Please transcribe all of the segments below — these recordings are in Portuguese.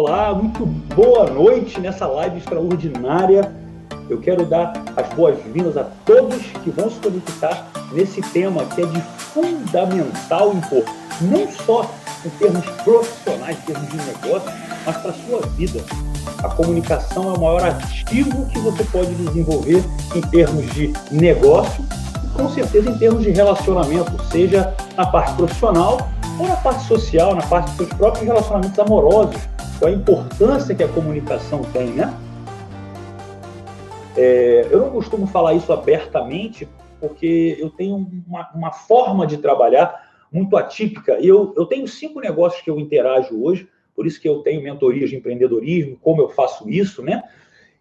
Olá, muito boa noite nessa live extraordinária. Eu quero dar as boas-vindas a todos que vão se conectar nesse tema que é de fundamental importância, não só em termos profissionais, em termos de negócio, mas para a sua vida. A comunicação é o maior ativo que você pode desenvolver em termos de negócio e, com certeza, em termos de relacionamento, seja na parte profissional ou na parte social, na parte dos seus próprios relacionamentos amorosos a importância que a comunicação tem, né? É, eu não costumo falar isso abertamente, porque eu tenho uma, uma forma de trabalhar muito atípica. Eu, eu tenho cinco negócios que eu interajo hoje, por isso que eu tenho mentorias de empreendedorismo, como eu faço isso, né?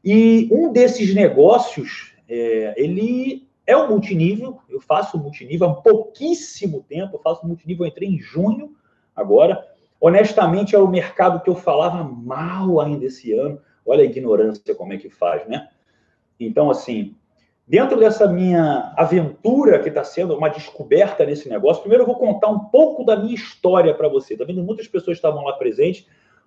E um desses negócios, é, ele é o multinível, eu faço multinível há pouquíssimo tempo, eu faço multinível, eu entrei em junho agora, Honestamente, é o mercado que eu falava mal ainda esse ano. Olha a ignorância como é que faz, né? Então, assim, dentro dessa minha aventura que está sendo uma descoberta nesse negócio, primeiro eu vou contar um pouco da minha história para você. Tá vendo? Muitas pessoas estavam lá presentes,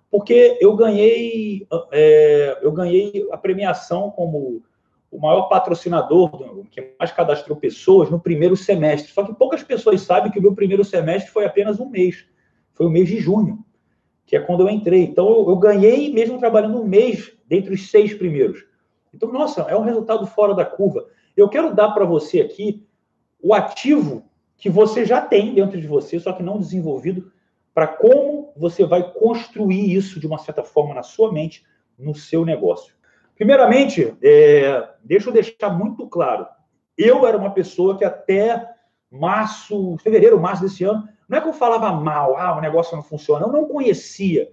porque eu ganhei, é, eu ganhei a premiação como o maior patrocinador, que mais cadastrou pessoas no primeiro semestre. Só que poucas pessoas sabem que o meu primeiro semestre foi apenas um mês foi o mês de junho, que é quando eu entrei. Então, eu, eu ganhei mesmo trabalhando um mês dentre os seis primeiros. Então, nossa, é um resultado fora da curva. Eu quero dar para você aqui o ativo que você já tem dentro de você, só que não desenvolvido, para como você vai construir isso de uma certa forma na sua mente, no seu negócio. Primeiramente, é, deixa eu deixar muito claro. Eu era uma pessoa que até março, fevereiro, março desse ano, não é que eu falava mal, ah, o negócio não funciona. Eu não conhecia.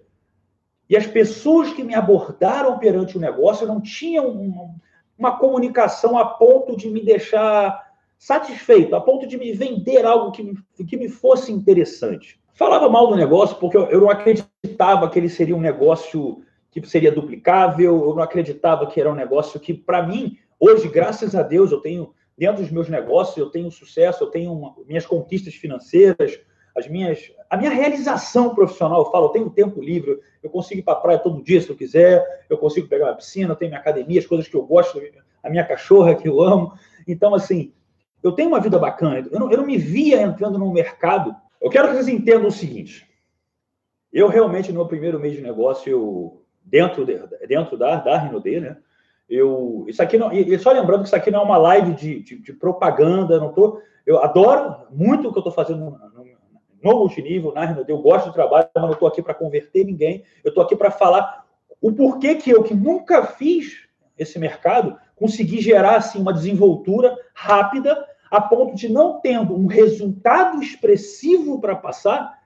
E as pessoas que me abordaram perante o negócio não tinham uma, uma comunicação a ponto de me deixar satisfeito, a ponto de me vender algo que, que me fosse interessante. Falava mal do negócio porque eu, eu não acreditava que ele seria um negócio que seria duplicável, eu não acreditava que era um negócio que, para mim, hoje, graças a Deus, eu tenho, dentro dos meus negócios, eu tenho sucesso, eu tenho uma, minhas conquistas financeiras, as minhas, a minha realização profissional. Eu falo, eu tenho tempo livre, eu consigo ir para a praia todo dia se eu quiser, eu consigo pegar uma piscina, eu tenho minha academia, as coisas que eu gosto, a minha cachorra que eu amo. Então, assim, eu tenho uma vida bacana. Eu não, eu não me via entrando no mercado. Eu quero que vocês entendam o seguinte. Eu realmente, no meu primeiro mês de negócio, eu, dentro, de, dentro da, da Rinode, né? Eu, isso aqui não, e só lembrando que isso aqui não é uma live de, de, de propaganda, não tô, eu adoro muito o que eu estou fazendo no, multinível, na Renaudet, eu gosto do trabalho, mas não estou aqui para converter ninguém, eu estou aqui para falar o porquê que eu, que nunca fiz esse mercado, consegui gerar assim, uma desenvoltura rápida, a ponto de não tendo um resultado expressivo para passar,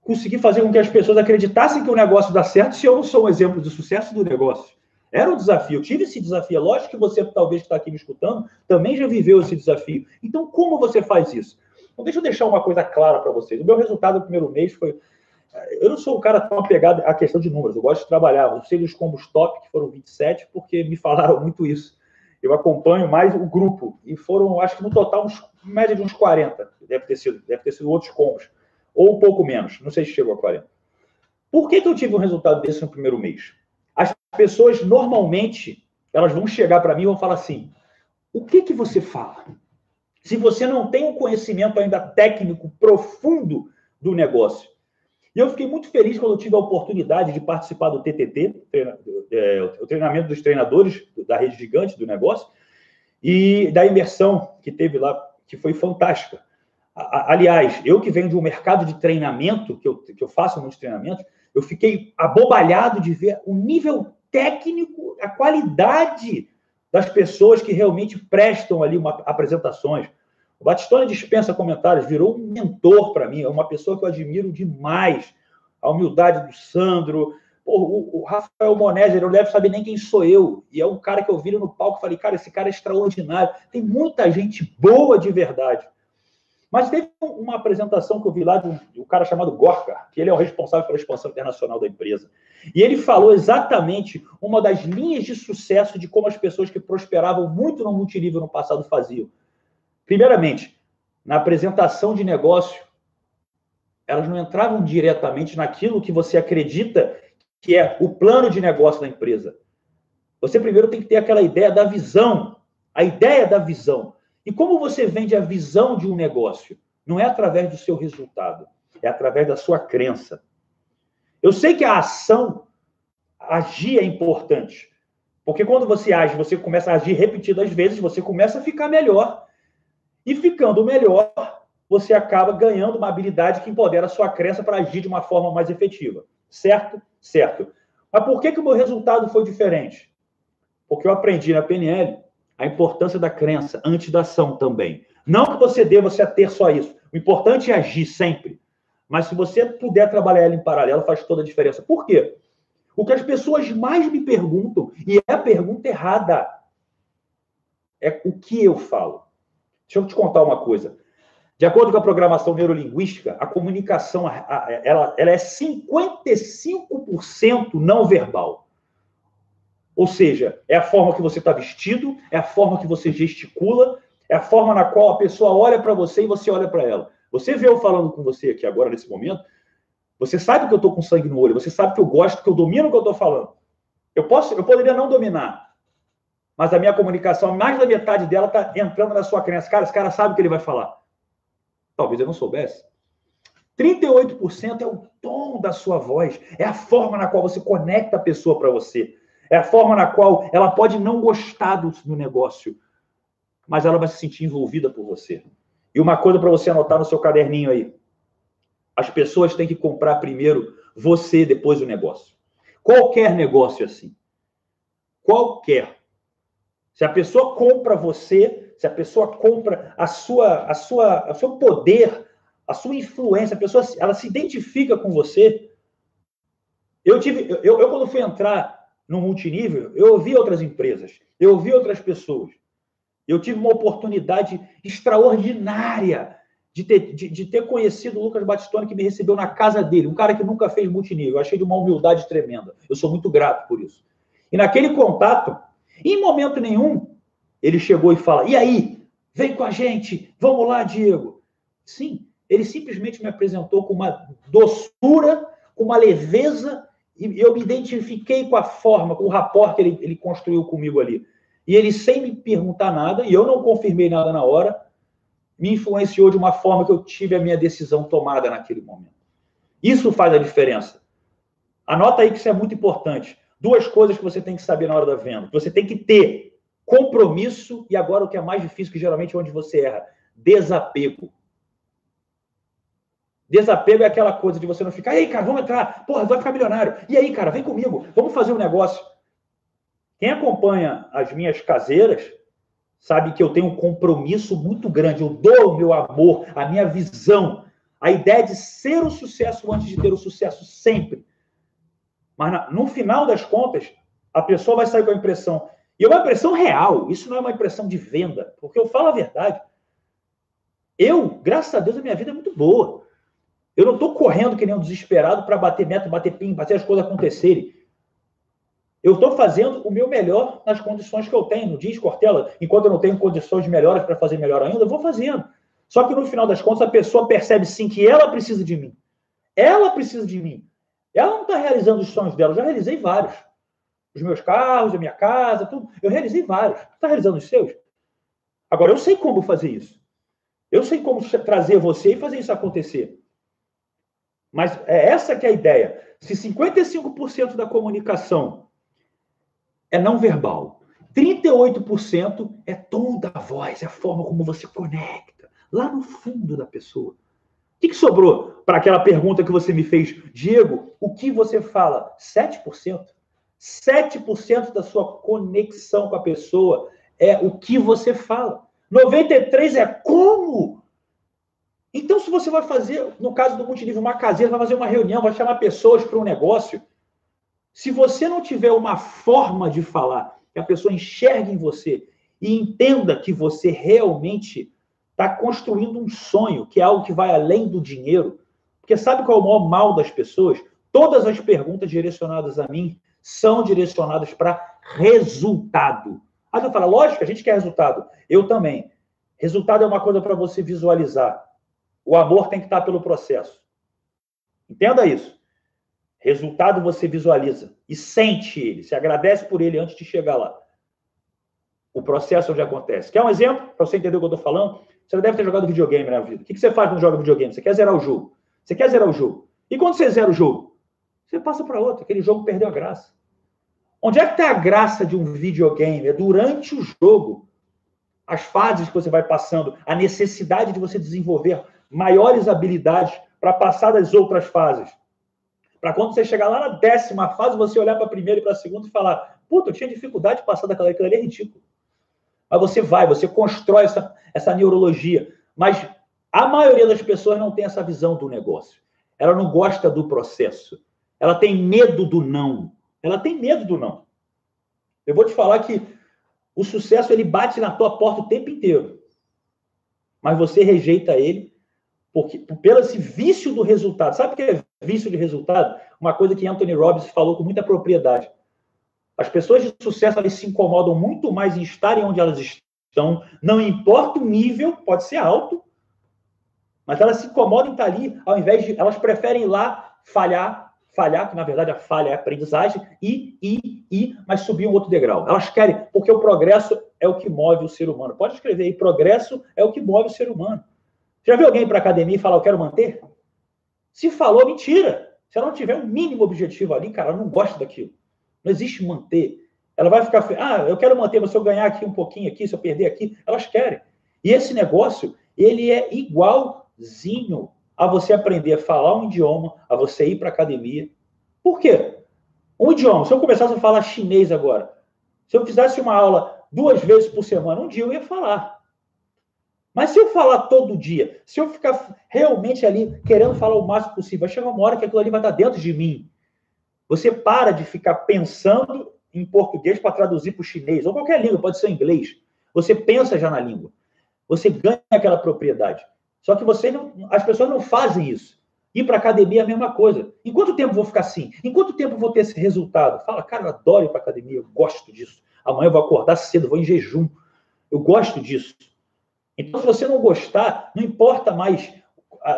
conseguir fazer com que as pessoas acreditassem que o negócio dá certo se eu não sou um exemplo de sucesso do negócio. Era um desafio, eu tive esse desafio. É lógico que você, talvez, que está aqui me escutando, também já viveu esse desafio. Então, como você faz isso? Então, deixa eu deixar uma coisa clara para vocês. O meu resultado no primeiro mês foi. Eu não sou um cara tão apegado à questão de números, eu gosto de trabalhar. Eu sei dos combos top, que foram 27, porque me falaram muito isso. Eu acompanho mais o grupo, e foram, acho que no total, uns, média de uns 40, deve ter sido, deve ter sido outros combos, ou um pouco menos, não sei se chegou a 40. Por que, que eu tive um resultado desse no primeiro mês? As pessoas, normalmente, elas vão chegar para mim e vão falar assim: o que, que você fala? Se você não tem um conhecimento ainda técnico profundo do negócio. E eu fiquei muito feliz quando eu tive a oportunidade de participar do TTT, é, o treinamento dos treinadores da rede gigante do negócio, e da imersão que teve lá, que foi fantástica. Aliás, eu que venho de um mercado de treinamento, que eu, que eu faço muitos treinamentos, eu fiquei abobalhado de ver o nível técnico, a qualidade das pessoas que realmente prestam ali uma, apresentações. O Batistone dispensa comentários, virou um mentor para mim, é uma pessoa que eu admiro demais. A humildade do Sandro. O, o, Rafael ele não deve saber nem quem sou eu. E é um cara que eu vi no palco e falei, cara, esse cara é extraordinário. Tem muita gente boa de verdade. Mas teve uma apresentação que eu vi lá de um, de um, cara chamado Gorka, que ele é o responsável pela expansão internacional da empresa. E ele falou exatamente uma das linhas de sucesso de como as pessoas que prosperavam muito no multinível no passado faziam. Primeiramente, na apresentação de negócio, elas não entravam diretamente naquilo que você acredita que é o plano de negócio da empresa. Você primeiro tem que ter aquela ideia da visão, a ideia da visão. E como você vende a visão de um negócio? Não é através do seu resultado, é através da sua crença. Eu sei que a ação, agir é importante. Porque quando você age, você começa a agir repetidas vezes, você começa a ficar melhor. E ficando melhor, você acaba ganhando uma habilidade que empodera a sua crença para agir de uma forma mais efetiva. Certo? Certo. Mas por que, que o meu resultado foi diferente? Porque eu aprendi na PNL a importância da crença antes da ação também. Não que você deva você ter só isso. O importante é agir sempre. Mas se você puder trabalhar ela em paralelo, faz toda a diferença. Por quê? O que as pessoas mais me perguntam, e é a pergunta errada, é o que eu falo. Deixa eu te contar uma coisa. De acordo com a programação neurolinguística, a comunicação ela, ela é 55% não verbal. Ou seja, é a forma que você está vestido, é a forma que você gesticula, é a forma na qual a pessoa olha para você e você olha para ela. Você vê eu falando com você aqui agora, nesse momento, você sabe que eu estou com sangue no olho, você sabe que eu gosto, que eu domino o que eu estou falando. Eu, posso, eu poderia não dominar, mas a minha comunicação, mais da metade dela está entrando na sua crença. Cara, esse cara sabe o que ele vai falar. Talvez eu não soubesse. 38% é o tom da sua voz, é a forma na qual você conecta a pessoa para você, é a forma na qual ela pode não gostar do, do negócio, mas ela vai se sentir envolvida por você. E uma coisa para você anotar no seu caderninho aí. As pessoas têm que comprar primeiro você, depois o negócio. Qualquer negócio assim. Qualquer. Se a pessoa compra você, se a pessoa compra a sua, a sua, o seu poder, a sua influência, a pessoa ela se identifica com você. Eu tive, eu, eu quando fui entrar no multinível, eu ouvi outras empresas, eu ouvi outras pessoas. Eu tive uma oportunidade extraordinária de ter, de, de, ter conhecido o Lucas Batistoni, que me recebeu na casa dele, um cara que nunca fez multinível. Eu achei de uma humildade tremenda. Eu sou muito grato por isso. E naquele contato, em momento nenhum, ele chegou e fala: E aí? Vem com a gente, vamos lá, Diego. Sim, ele simplesmente me apresentou com uma doçura, com uma leveza, e eu me identifiquei com a forma, com o rapport que ele, ele construiu comigo ali. E ele, sem me perguntar nada, e eu não confirmei nada na hora, me influenciou de uma forma que eu tive a minha decisão tomada naquele momento. Isso faz a diferença. Anota aí que isso é muito importante. Duas coisas que você tem que saber na hora da venda. Você tem que ter compromisso e agora o que é mais difícil, que geralmente é onde você erra, desapego. Desapego é aquela coisa de você não ficar, ei, cara, vamos entrar, porra, vai ficar milionário. E aí, cara, vem comigo, vamos fazer um negócio. Quem acompanha as minhas caseiras sabe que eu tenho um compromisso muito grande. Eu dou o meu amor, a minha visão, a ideia de ser o sucesso antes de ter o sucesso sempre. Mas no final das contas, a pessoa vai sair com a impressão. E é uma impressão real, isso não é uma impressão de venda, porque eu falo a verdade. Eu, graças a Deus, a minha vida é muito boa. Eu não estou correndo que nem um desesperado para bater meta, bater pin, fazer as coisas acontecerem. Eu estou fazendo o meu melhor nas condições que eu tenho. No diz Cortella, enquanto eu não tenho condições melhores para fazer melhor ainda, eu vou fazendo. Só que no final das contas, a pessoa percebe sim que ela precisa de mim. Ela precisa de mim. Ela não está realizando os sonhos dela. Eu já realizei vários. Os meus carros, a minha casa, tudo. Eu realizei vários. Está realizando os seus? Agora, eu sei como fazer isso. Eu sei como trazer você e fazer isso acontecer. Mas é essa que é a ideia. Se 55% da comunicação é não verbal. 38% é tom da voz, é a forma como você conecta, lá no fundo da pessoa. O que, que sobrou para aquela pergunta que você me fez? Diego, o que você fala? 7%? 7% da sua conexão com a pessoa é o que você fala. 93% é como? Então, se você vai fazer, no caso do multinível, uma caseira, vai fazer uma reunião, vai chamar pessoas para um negócio, se você não tiver uma forma de falar que a pessoa enxergue em você e entenda que você realmente está construindo um sonho, que é algo que vai além do dinheiro, porque sabe qual é o maior mal das pessoas? Todas as perguntas direcionadas a mim são direcionadas para resultado. Aí você fala, lógico, a gente quer resultado. Eu também. Resultado é uma coisa para você visualizar. O amor tem que estar pelo processo. Entenda isso. Resultado você visualiza e sente ele, se agradece por ele antes de chegar lá. O processo onde acontece. Quer um exemplo? Para você entender o que eu estou falando? Você deve ter jogado videogame na vida. O que você faz quando joga videogame? Você quer zerar o jogo. Você quer zerar o jogo. E quando você zera o jogo? Você passa para outro. Aquele jogo perdeu a graça. Onde é que está a graça de um videogame? É durante o jogo. As fases que você vai passando, a necessidade de você desenvolver maiores habilidades para passar das outras fases. Para quando você chegar lá na décima fase, você olhar para a primeira e para a segunda e falar: Puta, eu tinha dificuldade de passar daquela, aquilo ali é ridículo. Mas você vai, você constrói essa, essa neurologia. Mas a maioria das pessoas não tem essa visão do negócio. Ela não gosta do processo. Ela tem medo do não. Ela tem medo do não. Eu vou te falar que o sucesso ele bate na tua porta o tempo inteiro. Mas você rejeita ele porque, pelo esse vício do resultado. Sabe o que é vício de resultado? Uma coisa que Anthony Robbins falou com muita propriedade. As pessoas de sucesso elas se incomodam muito mais em estarem onde elas estão, não importa o nível, pode ser alto, mas elas se incomodam em estar ali, ao invés de. Elas preferem ir lá falhar, falhar, que na verdade a falha é a aprendizagem, e, e, e, mas subir um outro degrau. Elas querem, porque o progresso é o que move o ser humano. Pode escrever aí: progresso é o que move o ser humano. Já viu alguém para academia e falar, eu quero manter? Se falou, mentira. Se ela não tiver um mínimo objetivo ali, cara, ela não gosta daquilo. Não existe manter. Ela vai ficar, ah, eu quero manter, mas se eu ganhar aqui um pouquinho aqui, se eu perder aqui, elas querem. E esse negócio, ele é igualzinho a você aprender a falar um idioma, a você ir para academia. Por quê? Um idioma. Se eu começasse a falar chinês agora, se eu fizesse uma aula duas vezes por semana, um dia eu ia falar. Mas se eu falar todo dia, se eu ficar realmente ali querendo falar o máximo possível, vai chegar uma hora que aquilo ali vai estar dentro de mim. Você para de ficar pensando em português para traduzir para o chinês, ou qualquer língua, pode ser inglês. Você pensa já na língua. Você ganha aquela propriedade. Só que você não, as pessoas não fazem isso. Ir para academia é a mesma coisa. Em quanto tempo vou ficar assim? Em quanto tempo vou ter esse resultado? Fala, cara, eu adoro ir para academia, eu gosto disso. Amanhã eu vou acordar cedo, vou em jejum. Eu gosto disso. Então, se você não gostar, não importa mais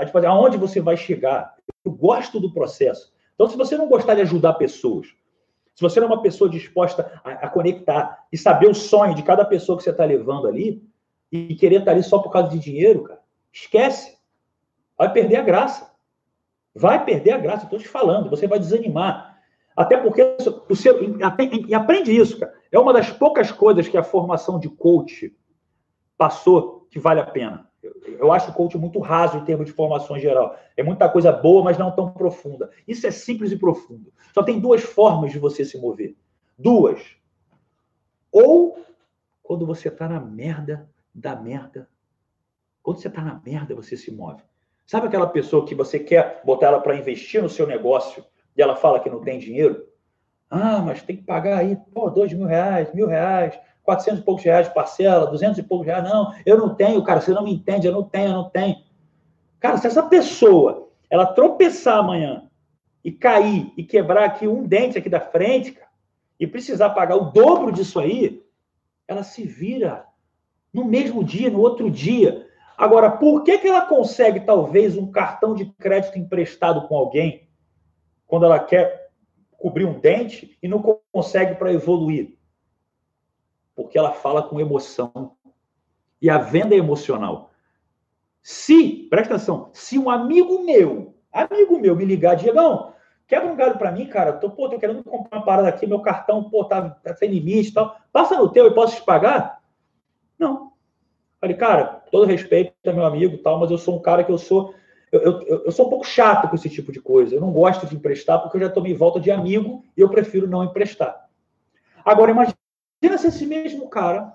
tipo, aonde você vai chegar. Eu gosto do processo. Então, se você não gostar de ajudar pessoas, se você não é uma pessoa disposta a, a conectar e saber o sonho de cada pessoa que você está levando ali, e querer estar tá ali só por causa de dinheiro, cara, esquece. Vai perder a graça. Vai perder a graça, estou te falando, você vai desanimar. Até porque o seu. E aprende isso, cara. É uma das poucas coisas que a formação de coach passou que vale a pena. Eu, acho o coach muito raso em termos de formação geral. É muita coisa boa, mas não tão profunda. Isso é simples e profundo. Só tem duas formas de você se mover. Duas. Ou quando você está na merda da merda. Quando você está na merda, você se move. Sabe aquela pessoa que você quer botar ela para investir no seu negócio e ela fala que não tem dinheiro? Ah, mas tem que pagar aí, pô, dois mil reais, mil reais. 400 e poucos reais de parcela, 200 e poucos reais. Não, eu não tenho, cara, você não me entende, eu não tenho, eu não tenho. Cara, se essa pessoa, ela tropeçar amanhã e cair e quebrar aqui um dente aqui da frente, cara, e precisar pagar o dobro disso aí, ela se vira no mesmo dia, no outro dia. Agora, por que, que ela consegue, talvez, um cartão de crédito emprestado com alguém, quando ela quer cobrir um dente e não consegue para evoluir? Porque ela fala com emoção. E a venda é emocional. Se, presta atenção, se um amigo meu, amigo meu, me ligar, Diegão, quebra um galho para mim, cara, tô, pô, tô querendo comprar uma parada aqui, meu cartão, pô, tá, tá sem limite e tal, passa no teu e posso te pagar? Não. Falei, cara, todo respeito, é meu amigo tal, mas eu sou um cara que eu sou eu, eu, eu, sou um pouco chato com esse tipo de coisa. Eu não gosto de emprestar porque eu já tomei volta de amigo e eu prefiro não emprestar. Agora, imagina Se esse mesmo cara,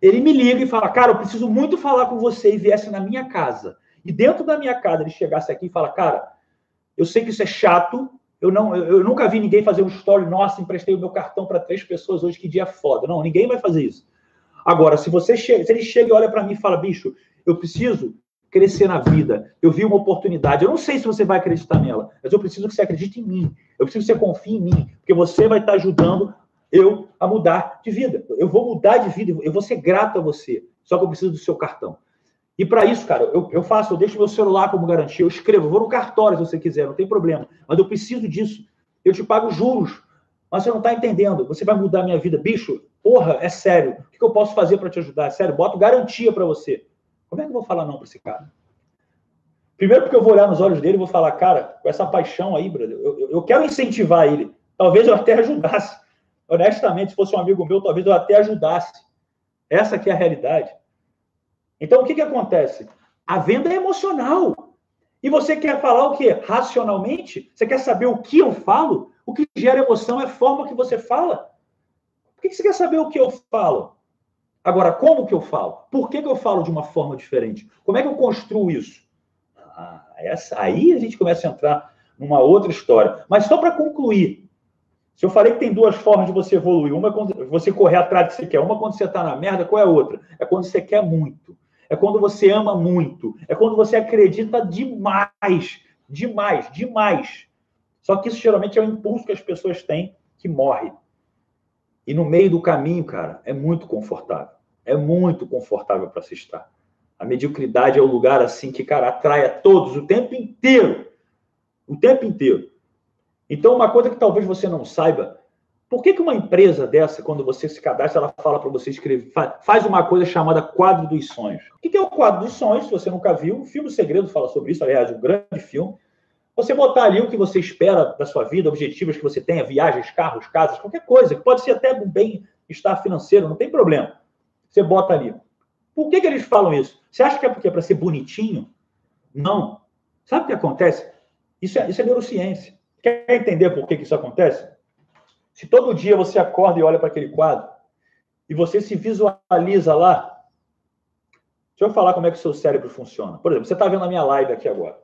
ele me liga e fala, cara, eu preciso muito falar com você e viesse na minha casa. E dentro da minha casa ele chegasse aqui e fala, cara, eu sei que isso é chato, eu, não, eu, eu nunca vi ninguém fazer um story, nossa, emprestei o meu cartão para três pessoas hoje, que dia foda. Não, ninguém vai fazer isso. Agora, se você chega, se ele chega e olha para mim e fala, bicho, eu preciso crescer na vida, eu vi uma oportunidade, eu não sei se você vai acreditar nela, mas eu preciso que você acredite em mim, eu preciso que você confie em mim, porque você vai estar ajudando eu a mudar de vida. Eu vou mudar de vida, eu vou ser grato a você. Só que eu preciso do seu cartão. E para isso, cara, eu, eu faço, eu deixo meu celular como garantia, eu escrevo, eu vou no cartório se você quiser, não tem problema. Mas eu preciso disso. Eu te pago juros, mas você não está entendendo. Você vai mudar a minha vida. Bicho, porra, é sério. O que eu posso fazer para te ajudar? É sério, boto garantia para você. Como é que eu vou falar não para esse cara? Primeiro, porque eu vou olhar nos olhos dele e vou falar, cara, com essa paixão aí, brother, eu, eu quero incentivar ele. Talvez eu até ajudasse. Honestamente, se fosse um amigo meu, talvez eu até ajudasse. Essa que é a realidade. Então, o que, que acontece? A venda é emocional. E você quer falar o quê? Racionalmente? Você quer saber o que eu falo? O que gera emoção é a forma que você fala. Por que você quer saber o que eu falo? Agora, como que eu falo? Por que, que eu falo de uma forma diferente? Como é que eu construo isso? Ah, essa, aí a gente começa a entrar numa outra história. Mas só para concluir, se eu falei que tem duas formas de você evoluir, uma é quando você correr atrás do que você quer, uma é quando você está na merda, qual é a outra? É quando você quer muito. É quando você ama muito. É quando você acredita demais. Demais, demais. Só que isso geralmente é o impulso que as pessoas têm que morre. E no meio do caminho, cara, é muito confortável. É muito confortável para se estar. A mediocridade é o lugar assim que, cara, atrai a todos o tempo inteiro. O tempo inteiro. Então, uma coisa que talvez você não saiba por que, que uma empresa dessa, quando você se cadastra, ela fala para você escrever, faz uma coisa chamada quadro dos sonhos? O que, que é o quadro dos sonhos? Se você nunca viu, o filme Segredo fala sobre isso, aliás, um grande filme. Você botar ali o que você espera da sua vida, objetivos que você tenha, viagens, carros, casas, qualquer coisa, que pode ser até um bem-estar financeiro, não tem problema. Você bota ali. Por que, que eles falam isso? Você acha que é porque é para ser bonitinho? Não. Sabe o que acontece? Isso é, isso é neurociência. Quer entender por que, que isso acontece? Se todo dia você acorda e olha para aquele quadro e você se visualiza lá, deixa eu falar como é que o seu cérebro funciona. Por exemplo, você está vendo a minha live aqui agora.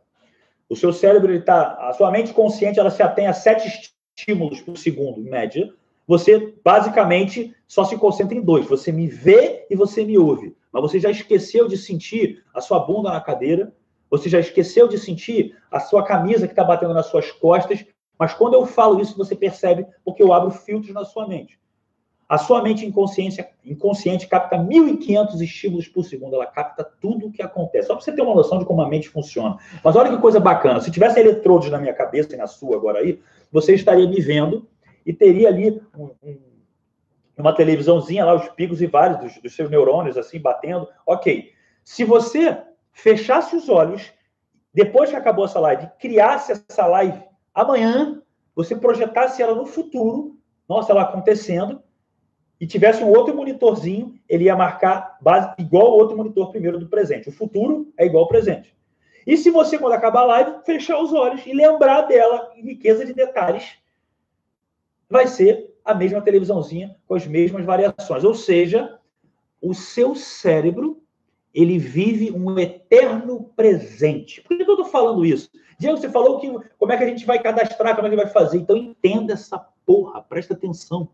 O seu cérebro, ele tá, a sua mente consciente, ela se atém a sete estímulos por segundo, em média. Você, basicamente, só se concentra em dois. Você me vê e você me ouve. Mas você já esqueceu de sentir a sua bunda na cadeira, você já esqueceu de sentir a sua camisa que está batendo nas suas costas, mas quando eu falo isso, você percebe porque eu abro filtros na sua mente. A sua mente inconsciente, inconsciente capta 1.500 estímulos por segundo. Ela capta tudo o que acontece. Só para você ter uma noção de como a mente funciona. Mas olha que coisa bacana. Se tivesse eletrodos na minha cabeça e na sua agora aí, você estaria me vendo e teria ali um, um, uma televisãozinha lá, os picos e vários dos, dos seus neurônios assim batendo. Ok. Se você fechasse os olhos, depois que acabou essa live, criasse essa live amanhã você projetasse ela no futuro, nossa, ela acontecendo, e tivesse um outro monitorzinho, ele ia marcar base, igual ao outro monitor primeiro do presente. O futuro é igual ao presente. E se você, quando acabar a live, fechar os olhos e lembrar dela em riqueza de detalhes, vai ser a mesma televisãozinha com as mesmas variações. Ou seja, o seu cérebro ele vive um eterno presente. Por que eu estou falando isso? Diego, você falou que como é que a gente vai cadastrar, como é que vai fazer. Então entenda essa porra, presta atenção.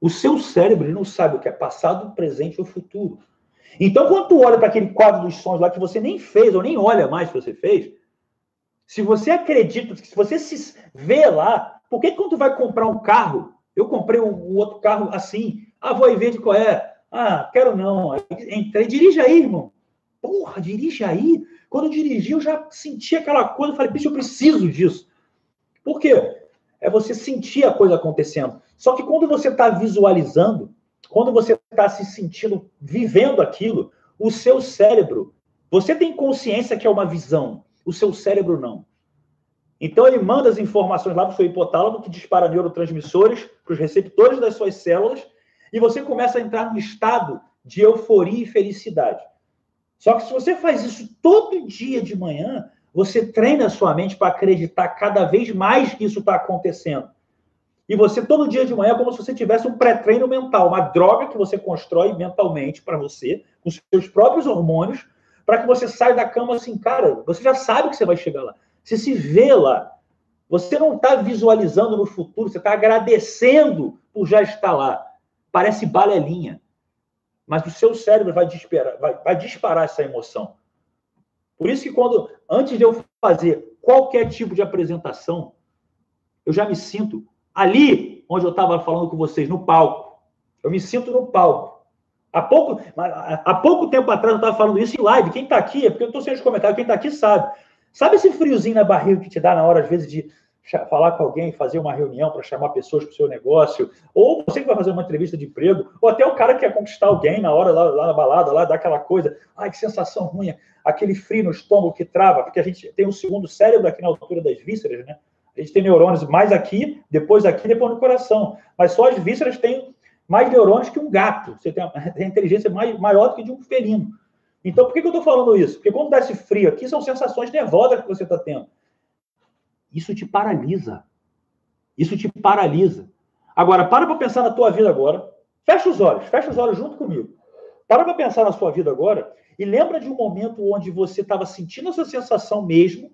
O seu cérebro não sabe o que é passado, presente ou futuro. Então, quando tu olha para aquele quadro dos sonhos lá que você nem fez, ou nem olha mais que você fez, se você acredita, se você se vê lá, por que quando tu vai comprar um carro, eu comprei um, um outro carro assim, ah, vou aí ver de qual é. Ah, quero não. Entrei, dirige aí, irmão. Porra, dirige aí. Quando eu dirigi, eu já senti aquela coisa, eu falei, bicho, eu preciso disso. Por quê? É você sentir a coisa acontecendo. Só que quando você está visualizando, quando você está se sentindo, vivendo aquilo, o seu cérebro, você tem consciência que é uma visão, o seu cérebro não. Então ele manda as informações lá para o seu hipotálamo, que dispara neurotransmissores para os receptores das suas células, e você começa a entrar num estado de euforia e felicidade. Só que se você faz isso todo dia de manhã, você treina a sua mente para acreditar cada vez mais que isso está acontecendo. E você, todo dia de manhã, é como se você tivesse um pré-treino mental, uma droga que você constrói mentalmente para você, com seus próprios hormônios, para que você saia da cama assim, cara, você já sabe que você vai chegar lá. Você se vê lá. Você não está visualizando no futuro, você está agradecendo por já estar lá. Parece balelinha mas o seu cérebro vai disparar, vai, vai disparar essa emoção. Por isso que quando, antes de eu fazer qualquer tipo de apresentação, eu já me sinto ali onde eu estava falando com vocês, no palco. Eu me sinto no palco. Há pouco, há pouco tempo atrás eu estava falando isso em live. Quem está aqui, é porque eu estou sem os comentários, quem está aqui sabe. Sabe esse friozinho na barriga que te dá na hora, às vezes, de falar com alguém, fazer uma reunião para chamar pessoas para o seu negócio, ou você que vai fazer uma entrevista de emprego, ou até o cara que quer conquistar alguém na hora lá, lá na balada, lá daquela coisa, ai que sensação ruim, aquele frio no estômago que trava, porque a gente tem um segundo cérebro aqui na altura das vísceras, né? A gente tem neurônios mais aqui, depois aqui, depois no coração. Mas só as vísceras têm mais neurônios que um gato. Você tem a inteligência mais, maior do que de um felino. Então, por que, que eu estou falando isso? Porque quando dá esse frio aqui, são sensações nervosas que você está tendo. Isso te paralisa. Isso te paralisa. Agora, para para pensar na tua vida agora. Fecha os olhos, fecha os olhos junto comigo. Para para pensar na sua vida agora e lembra de um momento onde você estava sentindo essa sensação mesmo,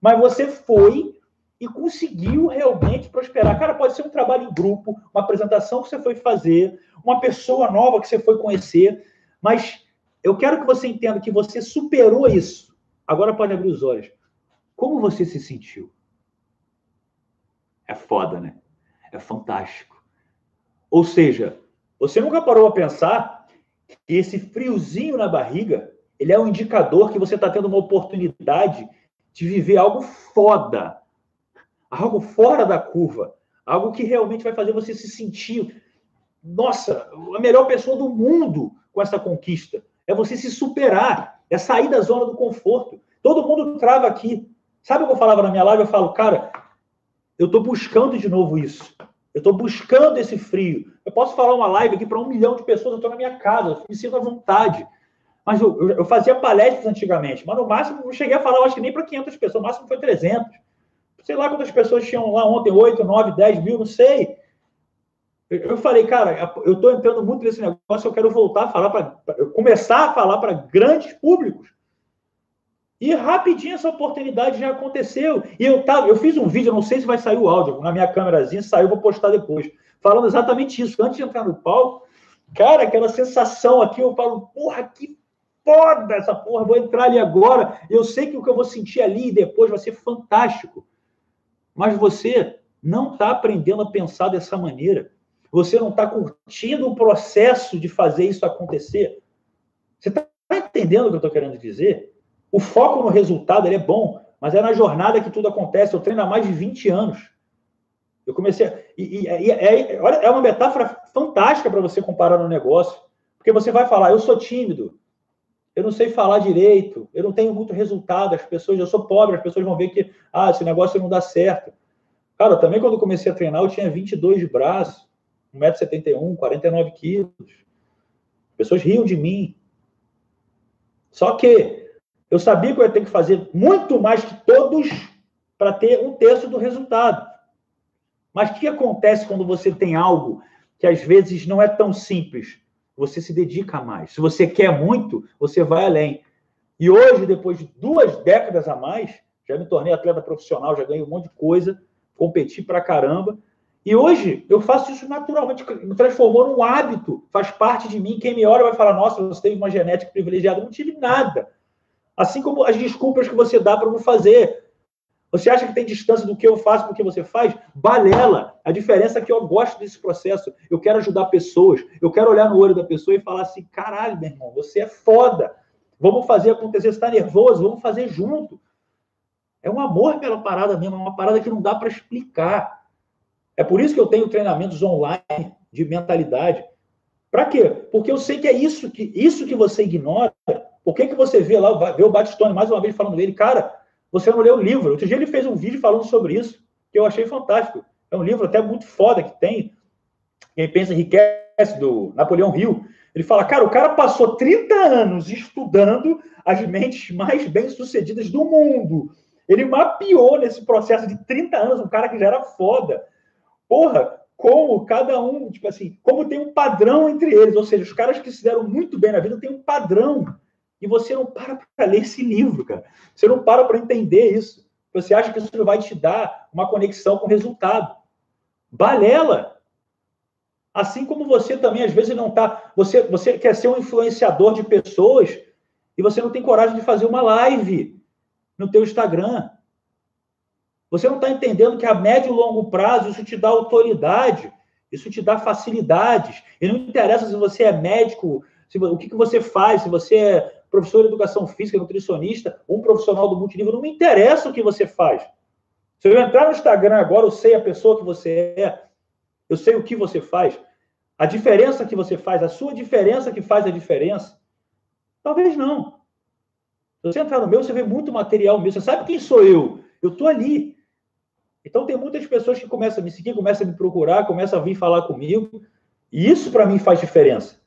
mas você foi e conseguiu realmente prosperar. Cara, pode ser um trabalho em grupo, uma apresentação que você foi fazer, uma pessoa nova que você foi conhecer, mas eu quero que você entenda que você superou isso. Agora pode abrir os olhos. Como você se sentiu? É foda, né? É fantástico. Ou seja, você nunca parou a pensar que esse friozinho na barriga, ele é um indicador que você está tendo uma oportunidade de viver algo foda, algo fora da curva, algo que realmente vai fazer você se sentir, nossa, a melhor pessoa do mundo com essa conquista. É você se superar, é sair da zona do conforto. Todo mundo trava aqui. Sabe o que eu falava na minha live? Eu falo, cara, eu estou buscando de novo isso. Eu estou buscando esse frio. Eu posso falar uma live aqui para um milhão de pessoas, eu estou na minha casa, eu me sinto à vontade. Mas eu, eu, eu, fazia palestras antigamente, mas no máximo não cheguei a falar, acho que nem para 500 pessoas, no máximo foi 300 sei lá quantas pessoas tinham lá ontem, 8, 9, 10 mil, não sei. Eu falei, cara, eu estou entrando muito nesse negócio, eu quero voltar a falar para. começar a falar para grandes públicos. E rapidinho essa oportunidade já aconteceu. E eu, tava, eu fiz um vídeo, não sei se vai sair o áudio, na minha câmerazinha, saiu, vou postar depois, falando exatamente isso. Antes de entrar no palco, cara, aquela sensação aqui, eu falo, porra, que foda essa porra, vou entrar ali agora. Eu sei que o que eu vou sentir ali depois vai ser fantástico. Mas você não está aprendendo a pensar dessa maneira. Você não está curtindo o processo de fazer isso acontecer. Você está entendendo o que eu estou querendo dizer? O foco no resultado é bom, mas é na jornada que tudo acontece. Eu treino há mais de 20 anos. Eu comecei. A... E, e, e é, olha, é uma metáfora fantástica para você comparar no negócio. Porque você vai falar, eu sou tímido, eu não sei falar direito, eu não tenho muito resultado, as pessoas, eu sou pobre, as pessoas vão ver que, ah, esse negócio não dá certo. Cara, também quando comecei a treinar, eu tinha 22 de braço, 1,71m, 49 quilos. As pessoas riam de mim. Só que eu sabia que eu ia ter que fazer muito mais que todos para ter um terço do resultado. Mas o que acontece quando você tem algo que às vezes não é tão simples? você se dedica mais. Se você quer muito, você vai além. E hoje, depois de duas décadas a mais, já me tornei atleta profissional, já ganhei um monte de coisa, competi pra caramba. E hoje eu faço isso naturalmente, me transformou num hábito, faz parte de mim. Quem me olha vai falar: nossa, você teve uma genética privilegiada. Não tive nada. Assim como as desculpas que você dá para não fazer. Você acha que tem distância do que eu faço para o que você faz? Balela. A diferença é que eu gosto desse processo. Eu quero ajudar pessoas. Eu quero olhar no olho da pessoa e falar assim: caralho, meu irmão, você é foda. Vamos fazer acontecer. Você está nervoso? Vamos fazer junto. É um amor pela parada mesmo. É uma parada que não dá para explicar. É por isso que eu tenho treinamentos online de mentalidade. Para quê? Porque eu sei que é isso que, isso que você ignora. Por que, que você vê lá, vê o Batistone mais uma vez falando dele, cara, você não leu o livro. Outro dia ele fez um vídeo falando sobre isso, que eu achei fantástico. É um livro até muito foda que tem. Quem pensa enriquece, do Napoleão Hill. Ele fala, cara, o cara passou 30 anos estudando as mentes mais bem-sucedidas do mundo. Ele mapeou nesse processo de 30 anos um cara que já era foda. Porra, como cada um, tipo assim, como tem um padrão entre eles, ou seja, os caras que se deram muito bem na vida têm um padrão. E você não para para ler esse livro, cara. Você não para para entender isso. Você acha que isso vai te dar uma conexão com o resultado. Balela! Assim como você também, às vezes, não está. Você, você quer ser um influenciador de pessoas e você não tem coragem de fazer uma live no teu Instagram. Você não está entendendo que a médio e longo prazo isso te dá autoridade, isso te dá facilidades. E não interessa se você é médico, se, o que, que você faz, se você é professor de educação física, nutricionista, um profissional do multinível, não me interessa o que você faz. Se eu entrar no Instagram agora, eu sei a pessoa que você é, eu sei o que você faz, a diferença que você faz, a sua diferença que faz a diferença. Talvez não. Se você entrar no meu, você vê muito material meu. Você sabe quem sou eu? Eu estou ali. Então, tem muitas pessoas que começam a me seguir, começam a me procurar, começam a vir falar comigo. E isso, para mim, faz diferença.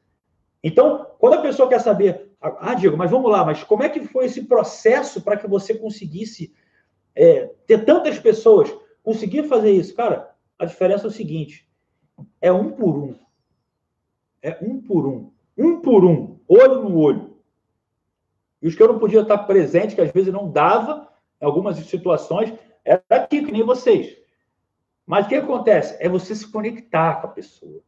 Então, quando a pessoa quer saber, ah, Diego, mas vamos lá, mas como é que foi esse processo para que você conseguisse é, ter tantas pessoas, conseguir fazer isso? Cara, a diferença é o seguinte: é um por um. É um por um. Um por um. Olho no olho. E os que eu não podia estar presente, que às vezes não dava, em algumas situações, era aqui, que nem vocês. Mas o que acontece? É você se conectar com a pessoa.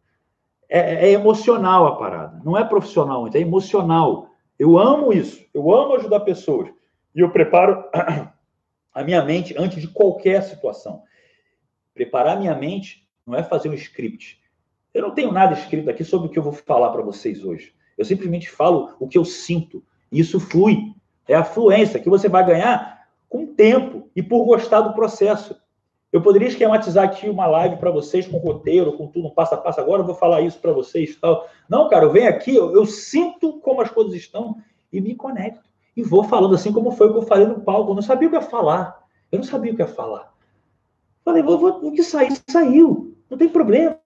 É, é emocional a parada. Não é profissional, é emocional. Eu amo isso. Eu amo ajudar pessoas. E eu preparo a minha mente antes de qualquer situação. Preparar a minha mente não é fazer um script. Eu não tenho nada escrito aqui sobre o que eu vou falar para vocês hoje. Eu simplesmente falo o que eu sinto. Isso flui. É a fluência que você vai ganhar com tempo e por gostar do processo. Eu poderia esquematizar aqui uma live para vocês com roteiro, com tudo, um passo a passo. Agora eu vou falar isso para vocês tal. Não, cara, eu venho aqui, eu, eu, sinto como as coisas estão e me conecto. E vou falando assim como foi o que eu falei no palco. Eu não sabia o que ia falar. Eu não sabia o que ia falar. Falei, vou, vou, o que saiu, saiu. Não tem problema.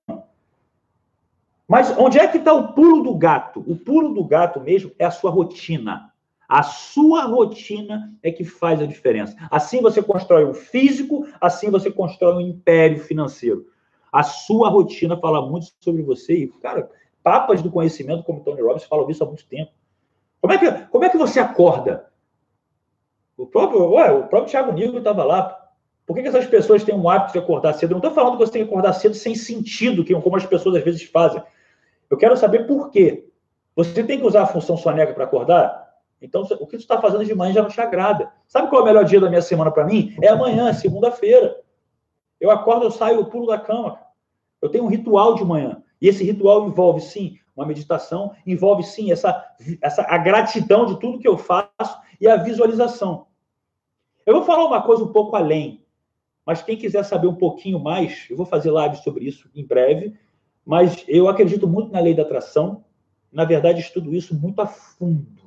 Mas onde é que está o pulo do gato? O pulo do gato mesmo é a sua rotina. A sua rotina é que faz a diferença. Assim você constrói um físico, assim você constrói um império financeiro. A sua rotina fala muito sobre você. E, cara, papas do conhecimento, como Tony Robbins, falam isso há muito tempo. Como é que, como é que você acorda? O próprio, ué, o próprio Thiago Nigro estava lá. Por que, que, essas pessoas têm um hábito de acordar cedo? Eu não estou falando que você tem que acordar cedo sem sentido, como as pessoas às vezes fazem. Eu quero saber por quê. Você tem que usar a função soneca para acordar? Então, o que você está fazendo de manhã já não te agrada. Sabe qual é o melhor dia da minha semana para mim? É amanhã, segunda-feira. Eu acordo, eu saio, eu pulo da cama. Eu tenho um ritual de manhã. E esse ritual envolve, sim, uma meditação, envolve, sim, essa, essa, a gratidão de tudo que eu faço e a visualização. Eu vou falar uma coisa um pouco além, mas quem quiser saber um pouquinho mais, eu vou fazer live sobre isso em breve. Mas eu acredito muito na lei da atração. Na verdade, estudo isso muito a fundo.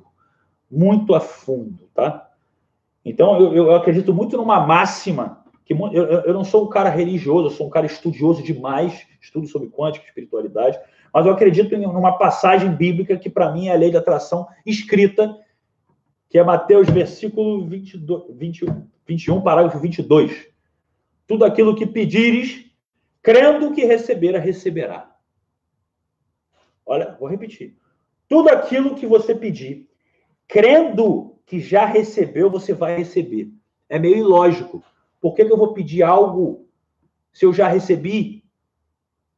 Muito a fundo, tá? Então, eu, eu acredito muito numa máxima. que eu, eu não sou um cara religioso, eu sou um cara estudioso demais, estudo sobre quântica, espiritualidade, mas eu acredito em uma passagem bíblica que, para mim, é a lei da atração escrita, que é Mateus, versículo 22, 21, 21, parágrafo 22. Tudo aquilo que pedires, crendo que receberá, receberá. Olha, vou repetir. Tudo aquilo que você pedir, crendo que já recebeu, você vai receber. É meio ilógico. Por que, que eu vou pedir algo se eu já recebi?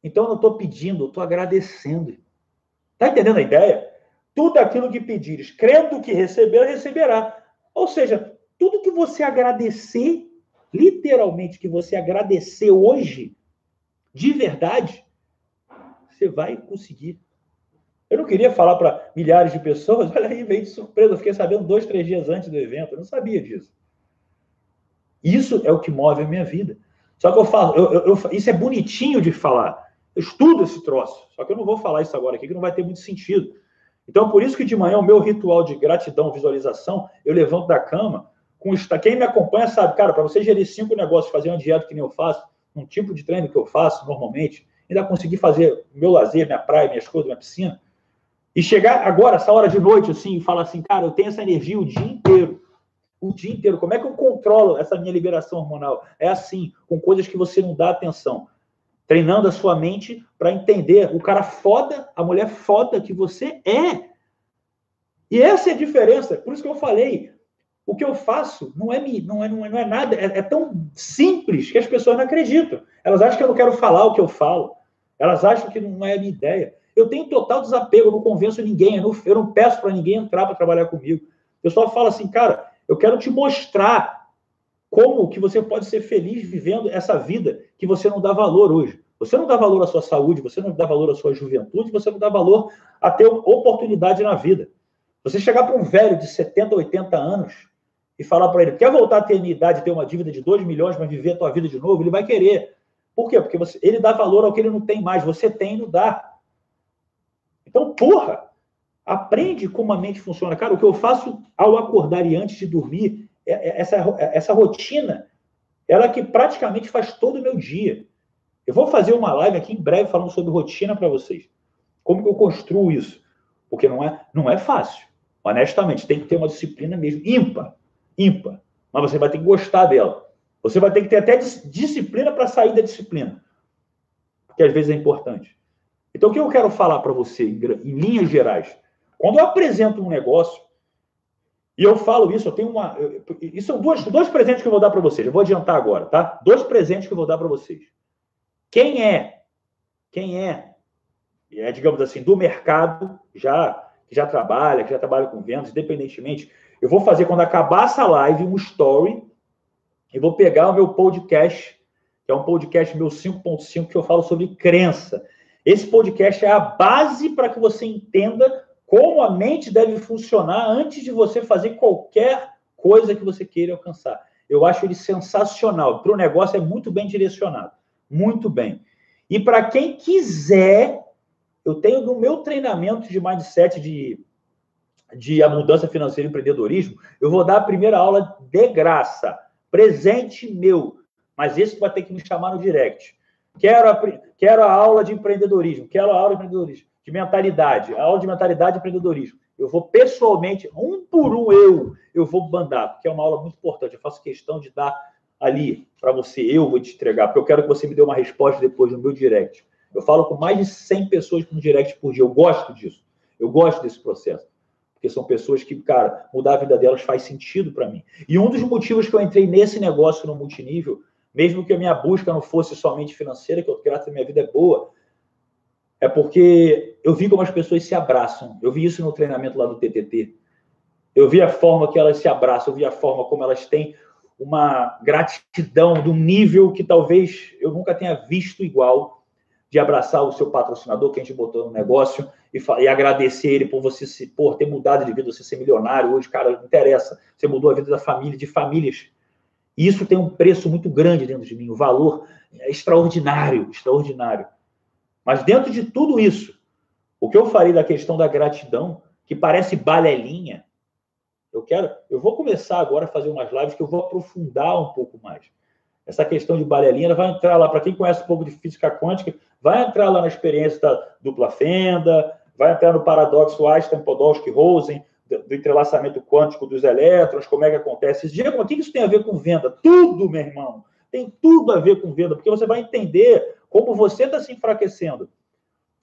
Então eu não estou pedindo, eu estou agradecendo. Está entendendo a ideia? Tudo aquilo que pedires, crendo que receber, receberá. Ou seja, tudo que você agradecer, literalmente que você agradecer hoje, de verdade, você vai conseguir eu não queria falar para milhares de pessoas, olha aí, veio de surpresa, eu fiquei sabendo dois, três dias antes do evento, eu não sabia disso. Isso é o que move a minha vida. Só que eu falo, eu, eu, eu, isso é bonitinho de falar. Eu estudo esse troço, só que eu não vou falar isso agora aqui, que não vai ter muito sentido. Então, por isso que de manhã o meu ritual de gratidão, visualização, eu levanto da cama, com quem me acompanha sabe, cara, para você gerir cinco negócios, fazer uma dieta que nem eu faço, um tipo de treino que eu faço normalmente, ainda conseguir fazer meu lazer, minha praia, minhas coisas, minha piscina, e chegar agora, essa hora de noite, assim, e falar assim, cara, eu tenho essa energia o dia inteiro. O dia inteiro. Como é que eu controlo essa minha liberação hormonal? É assim, com coisas que você não dá atenção. Treinando a sua mente para entender o cara foda, a mulher foda que você é. E essa é a diferença. Por isso que eu falei, o que eu faço não é, não é, não é, não é nada, é, é tão simples que as pessoas não acreditam. Elas acham que eu não quero falar o que eu falo. Elas acham que não é a minha ideia. Eu tenho total desapego, eu não convenço ninguém, eu não, eu não peço para ninguém entrar para trabalhar comigo. O pessoal fala assim, cara, eu quero te mostrar como que você pode ser feliz vivendo essa vida que você não dá valor hoje. Você não dá valor à sua saúde, você não dá valor à sua juventude, você não dá valor a ter oportunidade na vida. Você chegar para um velho de 70, 80 anos e falar para ele, quer voltar a ter minha idade, ter uma dívida de 2 milhões, mas viver a tua vida de novo, ele vai querer. Por quê? Porque você, ele dá valor ao que ele não tem mais, você tem e não dá. Então, porra, aprende como a mente funciona. Cara, o que eu faço ao acordar e antes de dormir, é, é essa, é essa rotina, ela que praticamente faz todo o meu dia. Eu vou fazer uma live aqui em breve falando sobre rotina para vocês. Como que eu construo isso? Porque não é, não é fácil. Honestamente, tem que ter uma disciplina mesmo ímpar ímpar. Mas você vai ter que gostar dela. Você vai ter que ter até disciplina para sair da disciplina. Que às vezes é importante. Então, o que eu quero falar para você, em, linhas gerais? Quando eu apresento um negócio, e eu falo isso, eu tenho uma. Isso são dois, dois presentes que eu vou dar para vocês. Eu vou adiantar agora, tá? Dois presentes que eu vou dar para vocês. Quem é? Quem é? É, digamos assim, do mercado, já que já trabalha, que já trabalha com vendas, independentemente eu vou fazer, quando acabar essa live, um story e vou pegar o meu podcast, que é um podcast meu 5.5, que eu falo sobre crença. Esse podcast é a base para que você entenda como a mente deve funcionar antes de você fazer qualquer coisa que você queira alcançar. Eu acho ele sensacional. Para o negócio é muito bem direcionado. Muito bem. E para quem quiser, eu tenho no meu treinamento de mindset de de abundância financeira e empreendedorismo, eu vou dar a primeira aula de graça, presente meu, mas esse tu vai ter que me chamar no direct. Quero a, quero a aula de empreendedorismo, quero a aula de empreendedorismo, de mentalidade, a aula de mentalidade e empreendedorismo. Eu vou pessoalmente, um por um eu, eu vou mandar, porque é uma aula muito importante. Eu faço questão de dar ali para você, eu vou te entregar, porque eu quero que você me dê uma resposta depois no meu direct. Eu falo com mais de 100 pessoas no direct por dia, eu gosto disso. Eu gosto desse processo porque são pessoas que, cara, mudar a vida delas faz sentido para mim. E um dos motivos que eu entrei nesse negócio no multinível, mesmo que a minha busca não fosse somente financeira, que eu graças a minha vida é boa, é porque eu vi como as pessoas se abraçam. Eu vi isso no treinamento lá do TTT. Eu vi a forma que elas se abraçam, eu vi a forma como elas têm uma gratidão de um nível que talvez eu nunca tenha visto igual de abraçar o seu patrocinador que a gente botou no negócio e, e agradecer ele por você se, por ter mudado de vida, você ser milionário hoje, cara, não interessa. Você mudou a vida da família, de famílias. E isso tem um preço muito grande dentro de mim, o valor é extraordinário, extraordinário. Mas dentro de tudo isso, o que eu falei da questão da gratidão, que parece balelinha, eu quero, eu vou começar agora a fazer umas lives que eu vou aprofundar um pouco mais. Essa questão de balelinha, vai entrar lá, para quem conhece um pouco de física quântica, vai entrar lá na experiência da dupla fenda, vai entrar no paradoxo Einstein-Podolsky-Rosen, do, entrelaçamento quântico dos elétrons, como é que acontece. Diego, o que isso tem a ver com venda? Tudo, meu irmão. Tem tudo a ver com venda, porque você vai entender como você está se enfraquecendo,